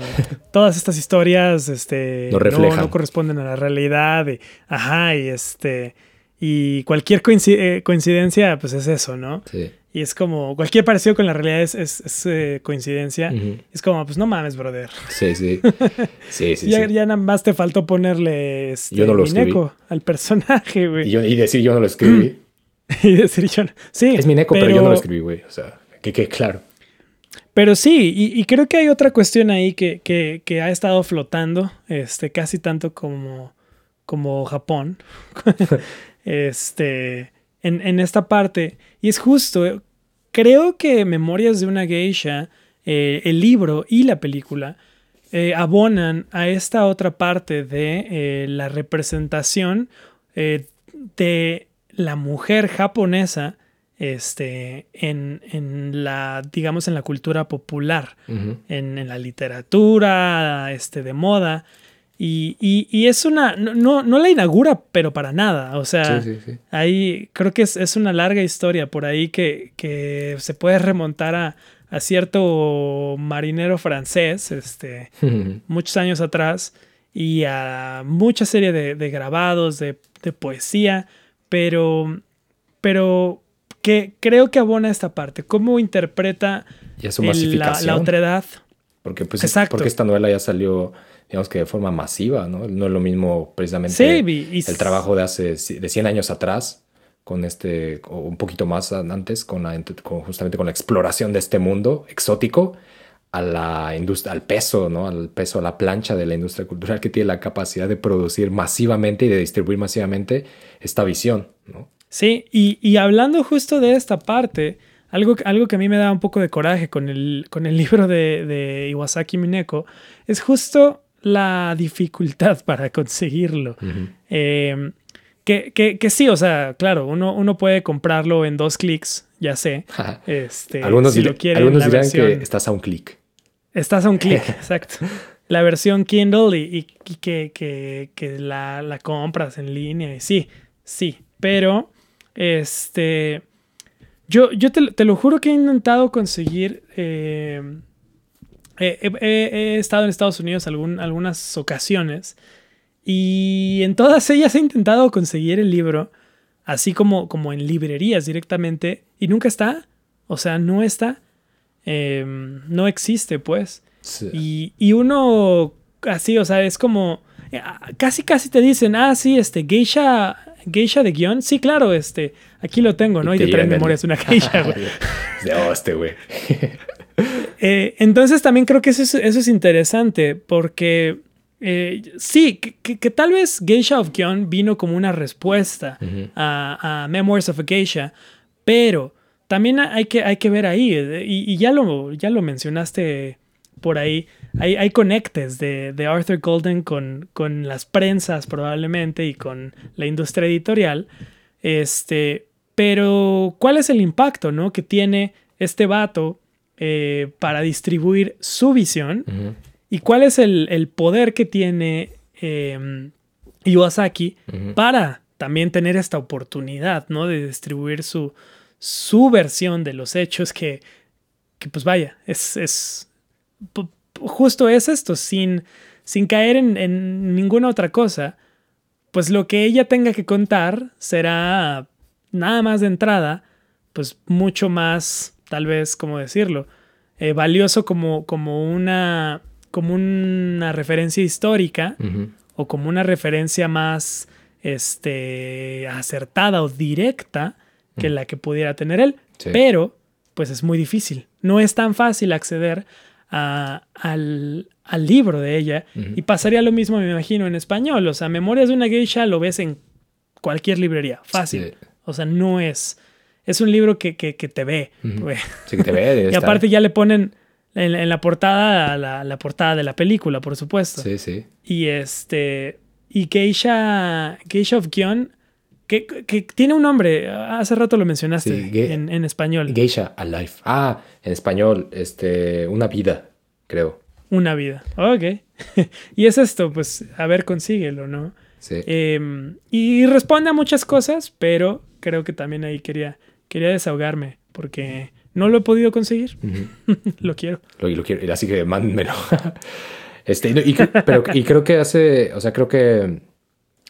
todas estas historias este, no, no, corresponden a la realidad. ajá, y este. Y cualquier eh, coincidencia, pues es eso, ¿no? Sí. Y es como, cualquier parecido con la realidad es, es, eh, coincidencia. Es como, pues no mames, brother. Sí, sí. Sí, sí, ya, ya, nada más te faltó ponerle este, yo no lo al personaje, güey. Y, y, decir yo no lo escribí. y decir yo Sí. Es mi neco, pero, yo no lo escribí, güey. O sea, que quede claro. Pero sí, y, creo que hay otra cuestión ahí que, que, ha estado flotando, este, casi tanto como, como Japón, este, en, en, esta parte. Y es justo, creo que Memorias de una Geisha, eh, el libro y la película, eh, abonan a esta otra parte de eh, la representación de la mujer japonesa este, en, en, la, digamos, en la cultura popular, en, en, la literatura este, de moda. Y, y, y es una, no, no, no, la inaugura, pero para nada. O sea, Sí, sí, sí. ahí creo que es, es una larga historia por ahí que, que se puede remontar a, a cierto marinero francés, este, muchos años atrás, y a mucha serie de, de grabados, de, de poesía, pero, pero que creo que abona esta parte. ¿Cómo interpreta Y a su el- la, la otredad? Porque, pues, Exacto. porque esta novela ya salió, digamos que de forma masiva, ¿no? No es lo mismo precisamente Sí, y- y- el trabajo de hace de 100 años atrás, con este, o un poquito más antes, con, la, con justamente con la exploración de este mundo exótico, a la industria, al peso, ¿no? Al peso, a la plancha de la industria cultural que tiene la capacidad de producir masivamente y de distribuir masivamente esta visión, ¿no? Sí, y, y hablando justo de esta parte, algo, algo que a mí me da un poco de coraje con el, con el libro de, de Iwasaki Mineko es justo la dificultad para conseguirlo. Eh, que, que, que sí, o sea, claro, uno, uno puede comprarlo en dos clics, ya sé. Este, algunos si lo quieren, algunos la dirán versión- que estás a un clic. Estás a un clic, exacto. La versión Kindle y, y- que- que la, la compras en línea. Y sí, sí. Pero, este. Yo, yo te, te lo juro que he intentado conseguir. eh, he, he- estado en Estados Unidos algún- algunas ocasiones. Y en todas ellas he intentado conseguir el libro. Así como, como en librerías directamente. Y nunca está. O sea, no está. eh, no existe, pues. Sí. Y, y uno así, o sea, es como eh, casi casi te dicen, ah, sí, este, geisha, geisha de guion. Sí, claro, este, aquí lo tengo, ¿no? Y, te traen llegan el- memorias una geisha, güey. de oh, este güey. Eh, entonces también creo que eso es, eso es interesante porque eh, sí, que, que- que tal vez Geisha of Gion vino como una respuesta a, a Memoirs of a Geisha, pero también hay que, hay que ver ahí, eh, y, y ya, lo, ya lo mencionaste por ahí, hay, hay conectes de, de Arthur Golden con, con las prensas probablemente y con la industria editorial, este, pero ¿cuál es el impacto ¿no? que tiene este vato eh, para distribuir su visión? ¿Y cuál es el, el poder que tiene eh, Iwasaki para también tener esta oportunidad, ¿no? De distribuir su, su versión de los hechos que, que pues vaya, es, es justo es esto, sin, sin caer en, en ninguna otra cosa, pues lo que ella tenga que contar será nada más de entrada, pues mucho más, tal vez, ¿cómo decirlo? Eh, valioso como, como, una, como una referencia histórica o como una referencia más este, acertada o directa que la que pudiera tener él. Sí. Pero, pues es muy difícil. No es tan fácil acceder a- al, al libro de ella. Y pasaría lo mismo, me imagino, en español. O sea, Memorias de una geisha lo ves en cualquier librería. Fácil. Sí. O sea, no es... Es un libro que, que- que te ve. Sí que te ve. Y aparte ya le ponen en, en la portada la, la portada de la película, por supuesto. Sí, sí. Y este. Y Geisha. Geisha of Gion. Que, que tiene un nombre. Hace rato lo mencionaste Sí, en, en español. Geisha Alive. Ah, en español, este, una vida, creo. Una vida. Ok. y es esto, pues, a ver, consíguelo, ¿no? Sí. Em, y responde a muchas cosas, pero creo que también ahí quería, quería desahogarme, porque no lo he podido conseguir. Lo quiero. Lo, lo quiero, así que mándenmelo. este, y, pero, y creo que hace, o sea, creo que,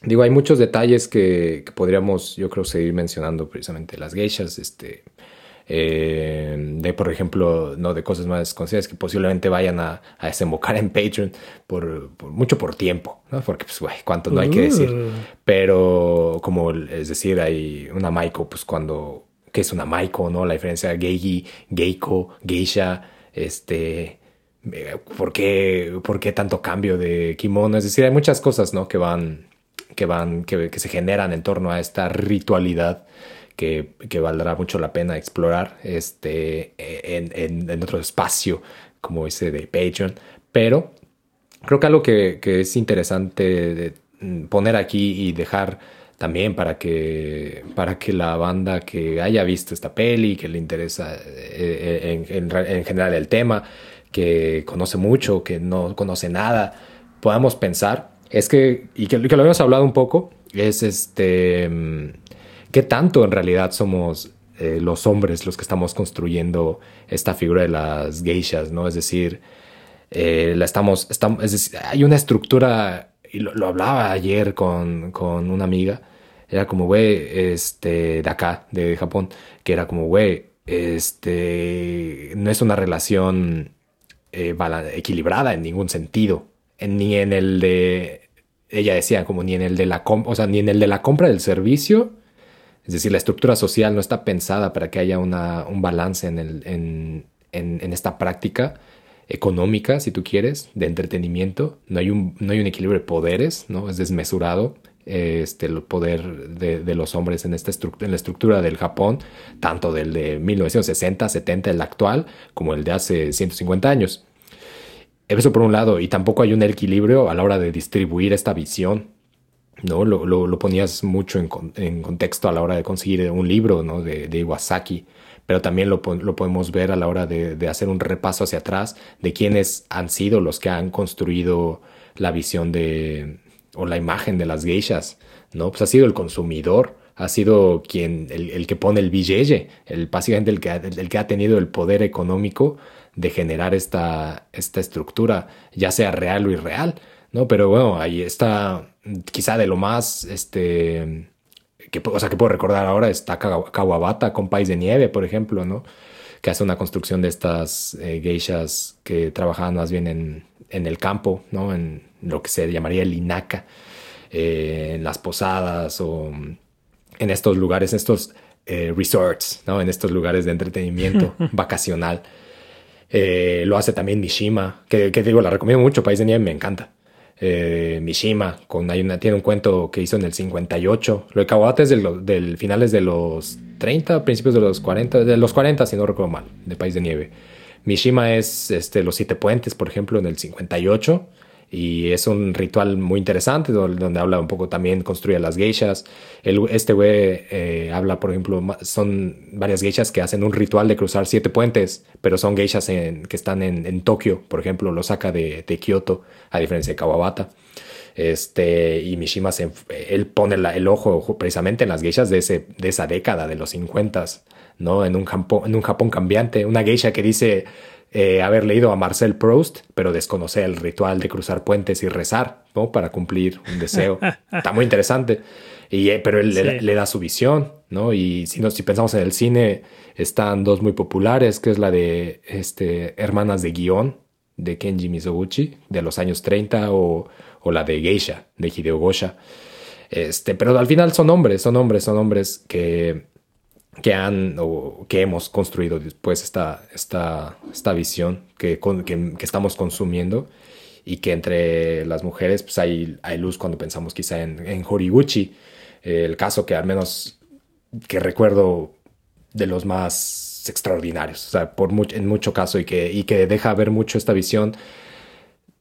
digo, hay muchos detalles que, que podríamos, yo creo, seguir mencionando precisamente. Las geishas, este, eh, de, por ejemplo, no de cosas más conocidas que posiblemente vayan a, a desembocar en Patreon por, por- mucho por tiempo, ¿no? Porque, pues, güey, cuánto no hay que decir. Uh. Pero, como es decir, hay una Maiko, pues cuando, ¿qué es una Maiko, no? La diferencia de Geigi, Geiko, Geisha, este, eh, ¿por qué, por qué tanto cambio de kimono? Es decir, hay muchas cosas, ¿no? Que van, que van, que, que se generan en torno a esta ritualidad que, que valdrá mucho la pena explorar, este, en, en, otro espacio como ese de Patreon. Pero creo que algo que, que es interesante mm, poner aquí y dejar también para que, para que la banda que haya visto esta peli, que le interesa eh, en, en en general el tema, que conoce mucho, que no conoce nada, podamos pensar es que, y que, que lo habíamos hablado un poco, es este, mm, qué tanto en realidad somos eh, los hombres los que estamos construyendo esta figura de las geishas, ¿no? Es decir, eh, la estamos, estamos hay una estructura, y lo, hablaba ayer con, con, una amiga, era como, güey, este, de acá, de Japón, que era como, güey, este, no es una relación eh, equilibrada en ningún sentido, ni en el de, ella decía, como ni en el de la, o sea, ni en el de la compra del servicio, es decir, la estructura social no está pensada para que haya una, un balance en, el, en, en, esta práctica económica, si tú quieres, de entretenimiento. No hay un, no hay un equilibrio de poderes, ¿no? Es desmesurado este, el poder de, de los hombres en, esta en la estructura del Japón, tanto del de 1960, 70, el actual, como el de hace 150 años. Eso por un lado, y tampoco hay un equilibrio a la hora de distribuir esta visión ¿no? Lo, lo, ponías mucho en, en, contexto a la hora de conseguir un libro ¿no? de, de Iwasaki, pero también lo, lo, podemos ver a la hora de, de, hacer un repaso hacia atrás de quiénes han sido los que han construido la visión de o la imagen de las geishas, ¿no? Pues ha sido el consumidor, ha sido quien, el, el que pone el billete, el, básicamente el que, el, que ha tenido el poder económico de generar esta, esta estructura, ya sea real o irreal, ¿no? Pero bueno, ahí está quizá de lo más, este, que, o sea, que puedo recordar ahora está Kawabata con País de Nieve, por ejemplo, ¿no? Que hace una construcción de estas eh, geishas que trabajaban más bien en, en, el campo, ¿no? En lo que se llamaría el Inaka, eh, en las posadas o en estos lugares, en estos eh, resorts, ¿no? En estos lugares de entretenimiento vacacional. Lo hace también Mishima, que, que, digo, la recomiendo mucho, País de Nieve me encanta eh, Mishima, con, tiene un cuento que hizo en el 58. Lo de Kawabata es del, del finales de los 30, principios de los 40, de los 40 si no recuerdo mal, de País de Nieve. Mishima es este, Los Siete Puentes, por ejemplo, en el 58 y es un ritual muy interesante donde habla un poco también, construye las geishas. este güey eh, habla, por ejemplo, son varias geishas que hacen un ritual de cruzar siete puentes, pero son geishas que están en, Tokio, por ejemplo, lo saca de, de, Kioto, a diferencia de Kawabata. Este, y Mishima, se, él pone el ojo precisamente en las geishas de, ese, de esa década, de los 50, ¿no? En un, en un Japón cambiante, una geisha que dice eh, haber leído a Marcel Proust, pero desconocer el ritual de cruzar puentes y rezar, ¿no? Para cumplir un deseo. Está muy interesante. Y, eh, pero él le, da su visión, ¿no? Y si, no, si pensamos en el cine, están dos muy populares, que es la de este, Hermanas de Guión, de Kenji Mizoguchi, de los años 30, o, o la de Geisha, de Hideo Gosha. Este, pero al final son hombres, son hombres, son hombres que que han o que hemos construido después esta, esta, esta visión que, que, estamos consumiendo y que entre las mujeres pues hay, hay luz cuando pensamos quizá en, en Horiguchi, el caso que al menos que recuerdo de los más extraordinarios, o sea, por en mucho caso y que, y que deja ver mucho esta visión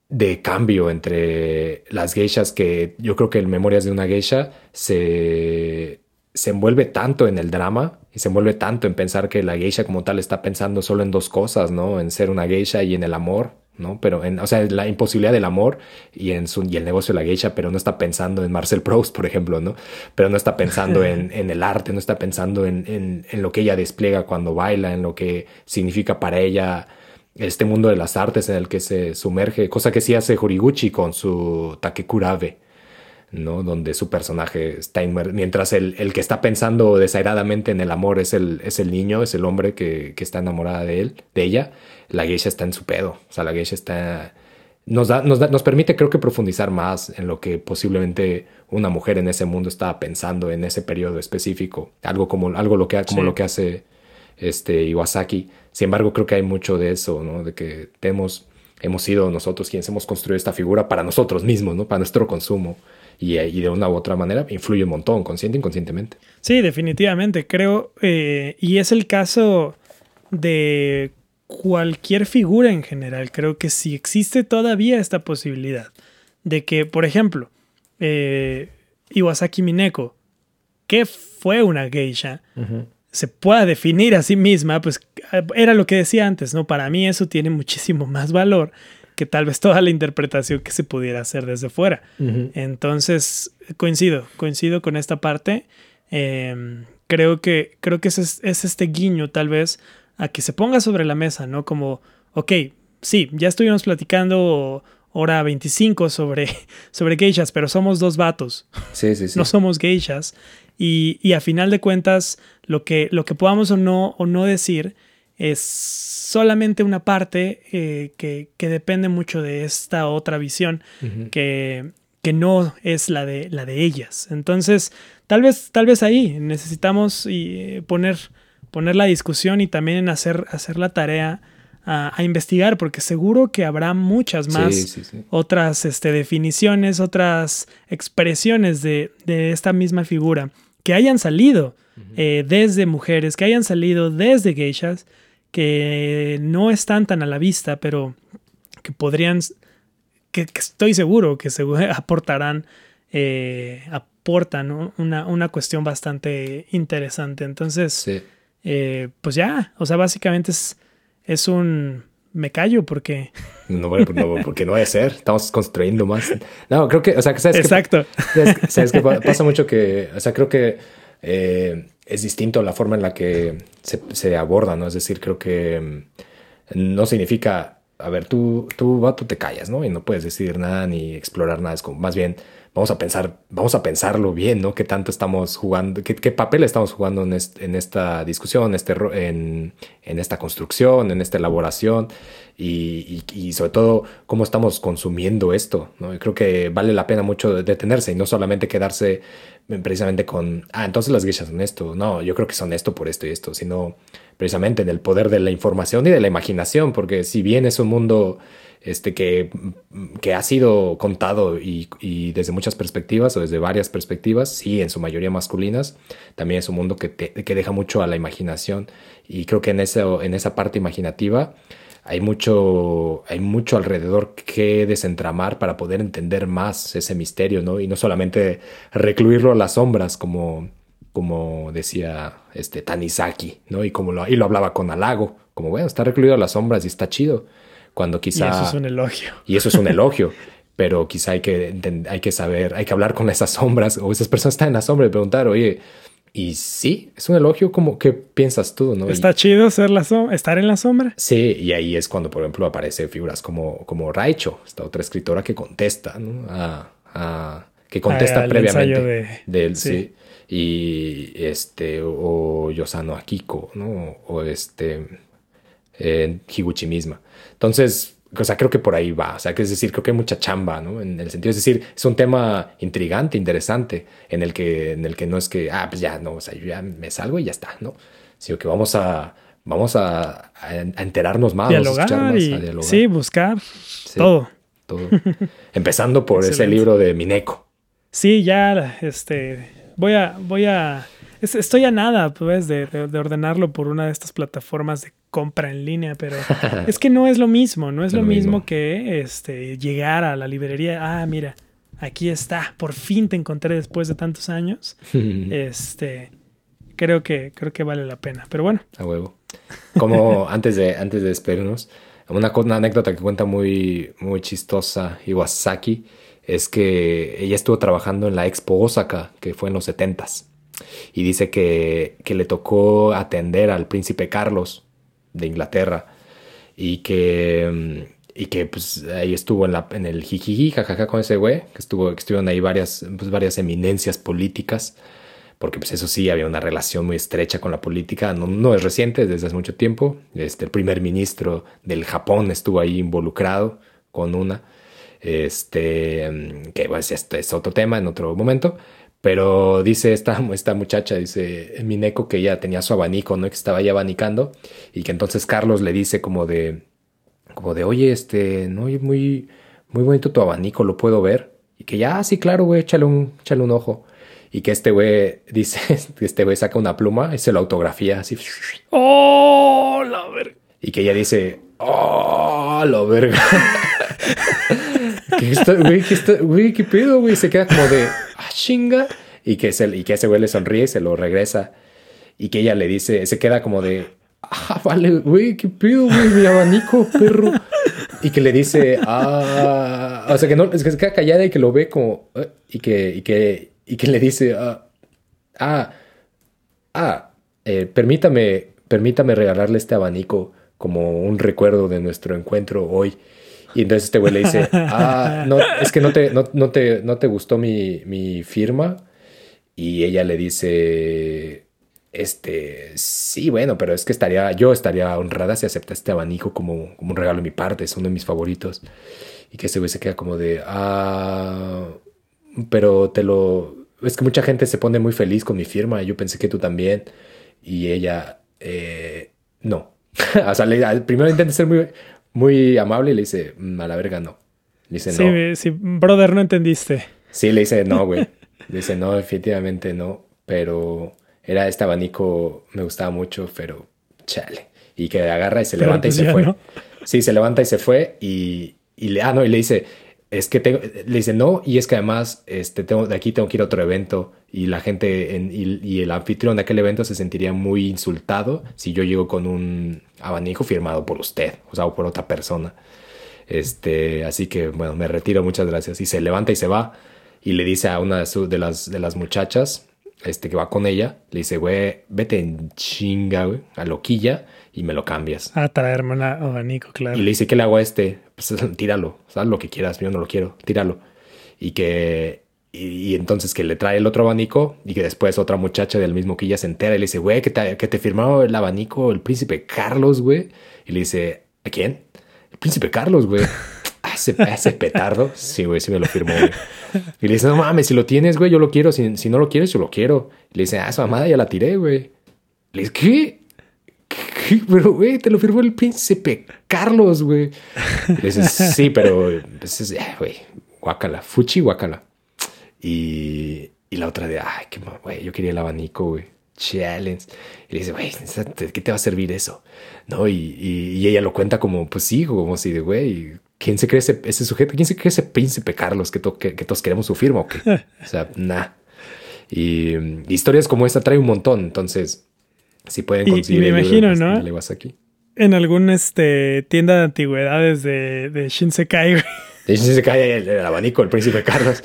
de cambio entre las geishas que yo creo que en Memorias de una geisha se se envuelve tanto en el drama y se envuelve tanto en pensar que la geisha como tal está pensando solo en dos cosas, ¿no? En ser una geisha y en el amor, ¿no? Pero en, o sea, la imposibilidad del amor y en su, y el negocio de la geisha, pero no está pensando en Marcel Proust, por ejemplo, ¿no? Pero no está pensando en, en el arte, no está pensando en, en, en, lo que ella despliega cuando baila, en lo que significa para ella este mundo de las artes en el que se sumerge, cosa que sí hace Horiguchi con su Takekurabe, ¿no? Donde su personaje está inmerso, mientras el, el, que está pensando desairadamente en el amor es el, es el niño, es el hombre que, que, está enamorada de él, de ella, la geisha está en su pedo, o sea, la geisha está... Nos, da, nos, da, nos permite creo que profundizar más en lo que posiblemente una mujer en ese mundo estaba pensando en ese periodo específico, algo como, algo lo que, como lo que hace este Iwasaki. Sin embargo, creo que hay mucho de eso, ¿no? De que hemos, hemos sido nosotros quienes hemos construido esta figura para nosotros mismos, ¿no? Para nuestro consumo y, de una u otra manera influye un montón, consciente e inconscientemente. Sí, definitivamente, creo, eh, y es el caso de cualquier figura en general, creo que si existe todavía esta posibilidad de que, por ejemplo, eh, Iwasaki Mineko, que fue una geisha, se pueda definir a sí misma, pues era lo que decía antes, ¿no? Para mí eso tiene muchísimo más valor que tal vez toda la interpretación que se pudiera hacer desde fuera. Entonces, coincido, coincido con esta parte. Eh, creo que, creo que es, es este guiño, tal vez, a que se ponga sobre la mesa, ¿no? Como, ok, sí, ya estuvimos platicando hora 25 sobre, sobre geishas, pero somos dos vatos, Sí, sí, sí. no somos geishas. Y, y a final de cuentas, lo que, lo que podamos o no, o no decir es solamente una parte eh, que, que depende mucho de esta otra visión que, que no es la de, la de ellas. Entonces, tal vez, tal vez ahí necesitamos y, eh, poner, poner la discusión y también hacer, hacer la tarea a, a investigar, porque seguro que habrá muchas más Sí, sí, sí. otras este, definiciones, otras expresiones de, de esta misma figura que hayan salido eh, desde mujeres, que hayan salido desde geishas, que no están tan a la vista, pero que podrían, que, que estoy seguro que seguro aportarán, eh, aportan una, una cuestión bastante interesante. Entonces, Sí. eh, pues ya, o sea, básicamente es, es un... Me callo porque... No, bueno, no, porque no debe ser. Estamos construyendo más. No, creo que, o sea, que sabes que Exacto. ¿Sabes, sabes pa- pasa mucho que, o sea, creo que eh, es distinto la forma en la que se, se aborda, ¿no? Es decir, creo que mm, no significa, a ver, tú, tú, vato, te callas, ¿no? Y no puedes decir nada ni explorar nada. Es como, más bien, vamos a pensar, vamos a pensarlo bien, ¿no? ¿Qué tanto estamos jugando, qué, papel estamos jugando en, est- en esta discusión, en, este, en, esta construcción, en esta elaboración? Y, sobre todo, cómo estamos consumiendo esto, ¿no? Creo que vale la pena mucho detenerse y no solamente quedarse precisamente con, ah, entonces las geishas son esto. No, yo creo que son esto por esto y esto, sino precisamente en el poder de la información y de la imaginación, porque si bien es un mundo este, que, que ha sido contado y, desde muchas perspectivas o desde varias perspectivas, sí, en su mayoría masculinas, también es un mundo que, te- que deja mucho a la imaginación y creo que en, ese, en esa parte imaginativa hay mucho, hay mucho alrededor que desentramar para poder entender más ese misterio, ¿no? Y no solamente recluirlo a las sombras como, como decía este Tanizaki, ¿no? Y como lo, y lo hablaba con halago, como bueno, está recluido a las sombras y está chido. Cuando Y quizá... eso es un elogio. Y eso es un elogio. Pero quizá hay que, hay que saber, hay que hablar con esas sombras o esas personas están en la sombra y preguntar, oye, y sí, es un elogio, como, ¿qué piensas tú? ¿no? Y- Está chido ser la estar en la sombra. Sí, y ahí es cuando, por ejemplo, aparecen figuras como, como Raicho, esta otra escritora que contesta, ¿no? A- a- que contesta Al previamente ensayo de- de él, sí. sí. Y este, o Yosano Akiko, ¿no? O este, eh, Higuchi misma. Entonces, o sea, creo que por ahí va. O sea, que es decir, creo que hay mucha chamba, ¿no? En el sentido, es decir, es un tema intrigante, interesante, en el que, en el que no es que, ah, pues ya, no, o sea, yo ya me salgo y ya está, ¿no? Sino que vamos a, vamos a, enterarnos más, a dialogar más, y a dialogar. sí, buscar Sí, todo. todo. Empezando por ese libro de Mineko. Sí, ya, este, voy a, voy a, es- estoy a nada, pues, de, de- de ordenarlo por una de estas plataformas de compra en línea, pero es que no es lo mismo, no es lo es lo mismo, mismo. que, este, llegar a la librería, ah, mira, aquí está, por fin te encontré después de tantos años, este, creo que, creo que vale la pena, pero bueno, A huevo. Como antes de, antes de despedirnos, una anécdota que cuenta muy, muy chistosa Iwasaki es que ella estuvo trabajando en la Expo Osaka, que fue en los 70s. Y dice que, que le tocó atender al príncipe Carlos de Inglaterra. Y que, mm, y que pues ahí estuvo en, la, en el jijiji, jajaja con ese güey, que, estuvo, que estuvieron ahí varias, pues, varias eminencias políticas. Porque pues eso sí, había una relación muy estrecha con la política, no, no es reciente, desde hace mucho tiempo. Este, el primer ministro del Japón estuvo ahí involucrado con una, este, mm, que pues este es otro tema en otro momento, pero dice esta, esta muchacha, dice Mineko que ella tenía su abanico, ¿no? Que estaba ahí abanicando y que entonces Carlos le dice como de, como de, oye, este, no, muy, muy bonito tu abanico, ¿lo puedo ver? Y que ya, "Ah, sí, claro, güey, échale un, échale un ojo. Y que este güey dice, este güey saca una pluma y se lo autografía así. ¡Oh, la verga! Y que ella dice, ¡Oh, la verga! ¿Qué, güey, qué, está- güey, pedo, güey? Se queda como de, ¡ah, chinga! Y que, se, y que ese güey le sonríe y se lo regresa. Y que ella le dice, se queda como de, ¡ah, vale, güey, qué pedo, güey, mi abanico, perro! y que le dice, ah, o sea, que no, es que se queda callada y que lo ve como, y que, y que, y que le dice, ah, ah, ah eh, permítame, permítame regalarle este abanico como un recuerdo de nuestro encuentro hoy. Y entonces este güey le dice, ah, no, es que no te, no, no te, no te gustó mi, mi firma. Y ella le dice, este, sí, bueno, pero es que estaría, yo estaría honrada si acepta este abanico como, como un regalo de mi parte, es uno de mis favoritos. Y que ese güey se queda como de, ah, pero te lo, es que mucha gente se pone muy feliz con mi firma, yo pensé que tú también. Y ella, eh, no. o sea, primero intenta ser muy, muy amable y le dice, mm, a la verga no. Le dice, no. Sí, brother, no entendiste. Sí, le dice, no, güey. le dice, no, definitivamente no, pero era este abanico, me gustaba mucho, pero chale. Y que agarra y se levanta y pues se fue. Sí, se levanta y se fue y, y le, ah, no, y le dice, es que tengo, le dice no, y es que además este, tengo, de aquí tengo que ir a otro evento y la gente en, y, el anfitrión de aquel evento se sentiría muy insultado si yo llego con un abanico firmado por usted, o sea, por otra persona. Este, así que bueno, me retiro, muchas gracias. Y se levanta y se va y le dice a una de, las, de las muchachas este, que va con ella, le dice, güey, vete en chinga, güey, a loquilla y me lo cambias. A traerme un abanico, claro. Y le dice, ¿qué le hago a este? Pues tíralo, haz lo que quieras, yo no lo quiero, tíralo. Y que, y, entonces que le trae el otro abanico y que después otra muchacha del mismo que ella se entera y le dice, güey, que te, que te firmó el abanico el príncipe Carlos, güey. Y le dice, ¿a quién? El príncipe Carlos, güey. Ese, petardo, sí, güey, sí me lo firmó. Y le dice, no mames, si lo tienes, güey, yo lo quiero. Si, si no lo quieres, yo lo quiero. Y le dice, ah, esa mamada ya la tiré, güey. Le dice, ¿qué? Pero, güey, te lo firmó el príncipe Carlos, güey. dices, sí, pero, pues, güey, guácala, fuchi guácala. Y, y la otra de, ay, qué güey, yo quería el abanico, güey. Challenge. Y le dice, güey, ¿qué te va a servir eso? ¿No? Y, y, ella lo cuenta como, pues sí, como si de, güey, ¿quién se cree ese, ese, sujeto? ¿Quién se cree ese príncipe Carlos que, que, que todos queremos su firma o qué? o sea, nah. Y, y historias como esta trae un montón, entonces si pueden conseguir. Y, me imagino, ¿no? En alguna este, tienda de antigüedades de, de Shinsekai, güey. De Shinsekai, el, el abanico, el príncipe Carlos.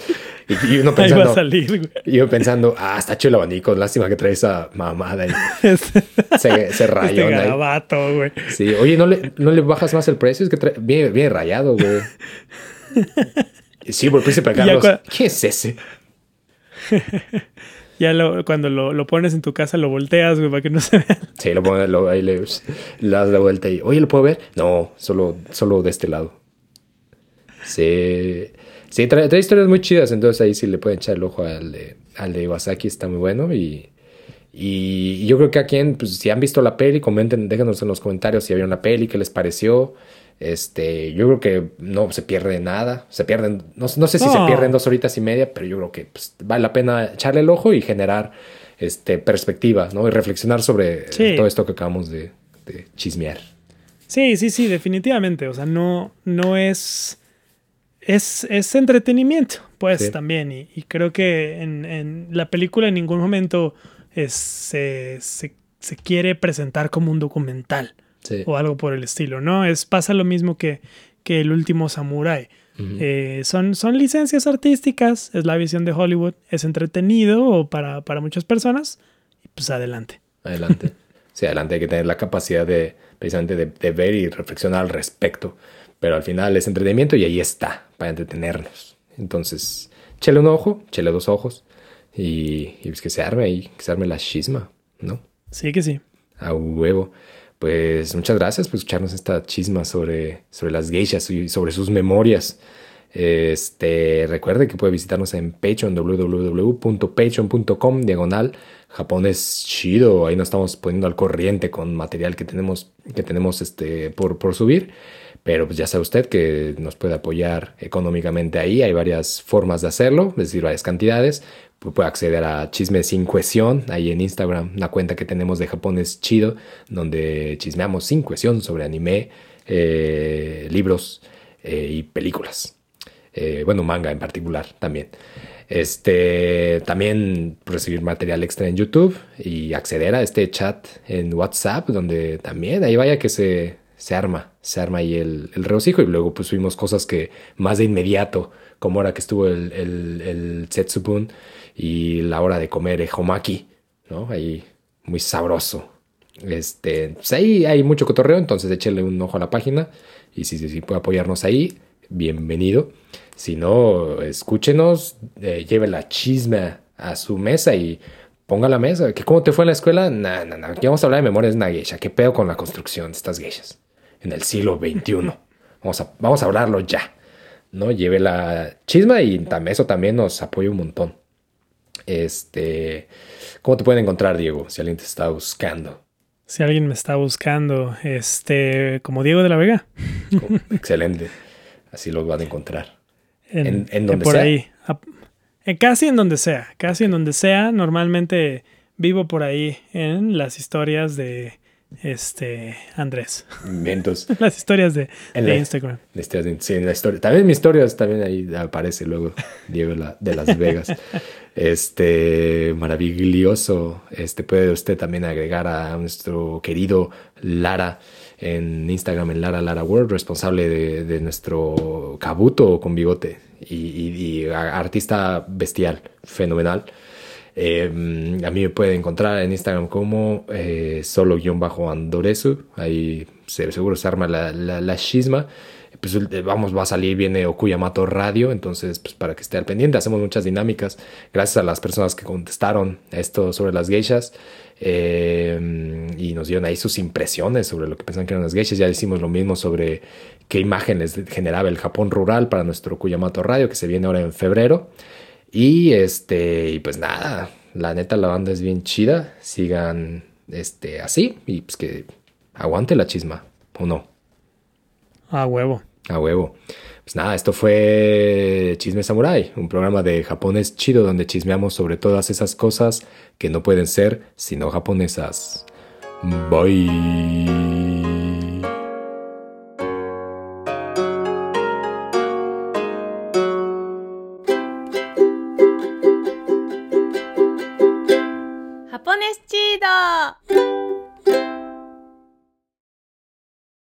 Y, uno pensando. Ahí va a salir, güey. Y yo pensando, ah, está hecho el abanico. Lástima que trae esa mamada. Y se, se rayó. Este garabato, güey. Sí, oye, ¿no le, ¿no le bajas más el precio? Es que trae, viene, viene rayado, güey. Sí, por el príncipe Carlos. ¿Qué es ese? ya lo, cuando lo, lo, pones en tu casa lo volteas, güey, para que no se vea. Sí, lo pones, lo, ahí le, das la vuelta y, oye, ¿lo puedo ver? No, solo, solo de este lado. Sí, sí trae, historias muy chidas, entonces ahí sí le pueden echar el ojo al de, al de Iwasaki, está muy bueno y... Y yo creo que aquí, pues, si han visto la peli, comenten, déjenos en los comentarios si vieron la peli, qué les pareció. Este, yo creo que no se pierde nada. Se pierden, no, sé si se pierden dos horitas y media, pero yo creo que pues, vale la pena echarle el ojo y generar este, perspectiva, ¿no? Y reflexionar sobre todo esto que acabamos de, chismear. Sí, sí, sí, definitivamente. O sea, no, no es. Es, es entretenimiento, pues también. Y, creo que en, la película en ningún momento se, se, se quiere presentar como un documental o algo por el estilo, ¿no? Es, pasa lo mismo que, que el último Samurai. Eh, son, son licencias artísticas, es la visión de Hollywood, es entretenido para, para muchas personas, y pues adelante. Adelante. sí, adelante hay que tener la capacidad de precisamente de, ver y reflexionar al respecto. Pero al final es entretenimiento y ahí está, para entretenernos. Entonces, chele un ojo, chele dos ojos y, y pues que se arme ahí, que se arme la chisma, ¿no? Sí que sí. A huevo. Pues muchas gracias por escucharnos esta chisma sobre, sobre las geishas y sobre sus memorias. Este, recuerde que puede visitarnos en Patreon, www.patreon.com, diagonal, Japón es chido, ahí nos estamos poniendo al corriente con material que tenemos, que tenemos este, por, por subir, pero pues ya sabe usted que nos puede apoyar económicamente ahí, hay varias formas de hacerlo, es decir, varias cantidades, puede acceder a Chisme sin cuestión, ahí en Instagram, una cuenta que tenemos de Japón es chido, donde chismeamos sin cuestión sobre anime, eh, libros eh, y películas. Eh, bueno, manga en particular también. Este, también recibir material extra en YouTube y acceder a este chat en WhatsApp, donde también ahí vaya que se, se arma, se arma ahí el, el regocijo y luego pues subimos cosas que más de inmediato, como ahora que estuvo el, el, Setsubun y la hora de comer homaki, ¿no? Ahí muy sabroso. Este, pues ahí hay mucho cotorreo, entonces échale un ojo a la página y si, si, puede apoyarnos ahí, bienvenido. Si no, escúchenos, eh, lleve la chisma a su mesa y ponga la mesa. ¿Que ¿Cómo te fue en la escuela? No, no, no. Aquí vamos a hablar de memorias de una geisha. ¿Qué pedo con la construcción de estas geishas? En el siglo XXI. Vamos a, vamos a hablarlo ya. ¿No? Lleve la chisma y eso también nos apoya un montón. Este, ¿Cómo te pueden encontrar, Diego, si alguien te está buscando? Si alguien me está buscando, este, como Diego de la Vega. Excelente. Así los van a encontrar. En, En- en donde por sea. ahí. Casi en donde sea. Casi en donde sea. Normalmente vivo por ahí en las historias de este Andrés. Inventos. Las historias de, En de la- Instagram. La historia, sí, en la historia. También mi historia también ahí aparece luego Diego la- de Las Vegas. Este maravilloso. Este puede usted también agregar a nuestro querido Lara en Instagram en Lara Lara World, responsable de, de nuestro cabuto con bigote y, y- y a- artista bestial, fenomenal. Eh, a mí me puede encontrar en Instagram como eh, solo-andoresu. Ahí se- seguro se arma la, la, la chisma. Pues eh, vamos, va a salir, viene Okuyamato Radio. Entonces, pues para que esté al pendiente, hacemos muchas dinámicas. Gracias a las personas que contestaron esto sobre las geishas. eh, y nos dieron ahí sus impresiones sobre lo que pensaban que eran las geishas. Ya hicimos lo mismo sobre qué imágenes generaba el Japón rural para nuestro Okuyamato Radio, que se viene ahora en febrero. Y este, y pues nada, la neta la banda es bien chida. Sigan este así y pues que aguante la chisma, ¿o no? A huevo. A huevo. Pues nada, esto fue Chisme Samurai, un programa de japonés chido donde chismeamos sobre todas esas cosas que no pueden ser sino japonesas. Bye.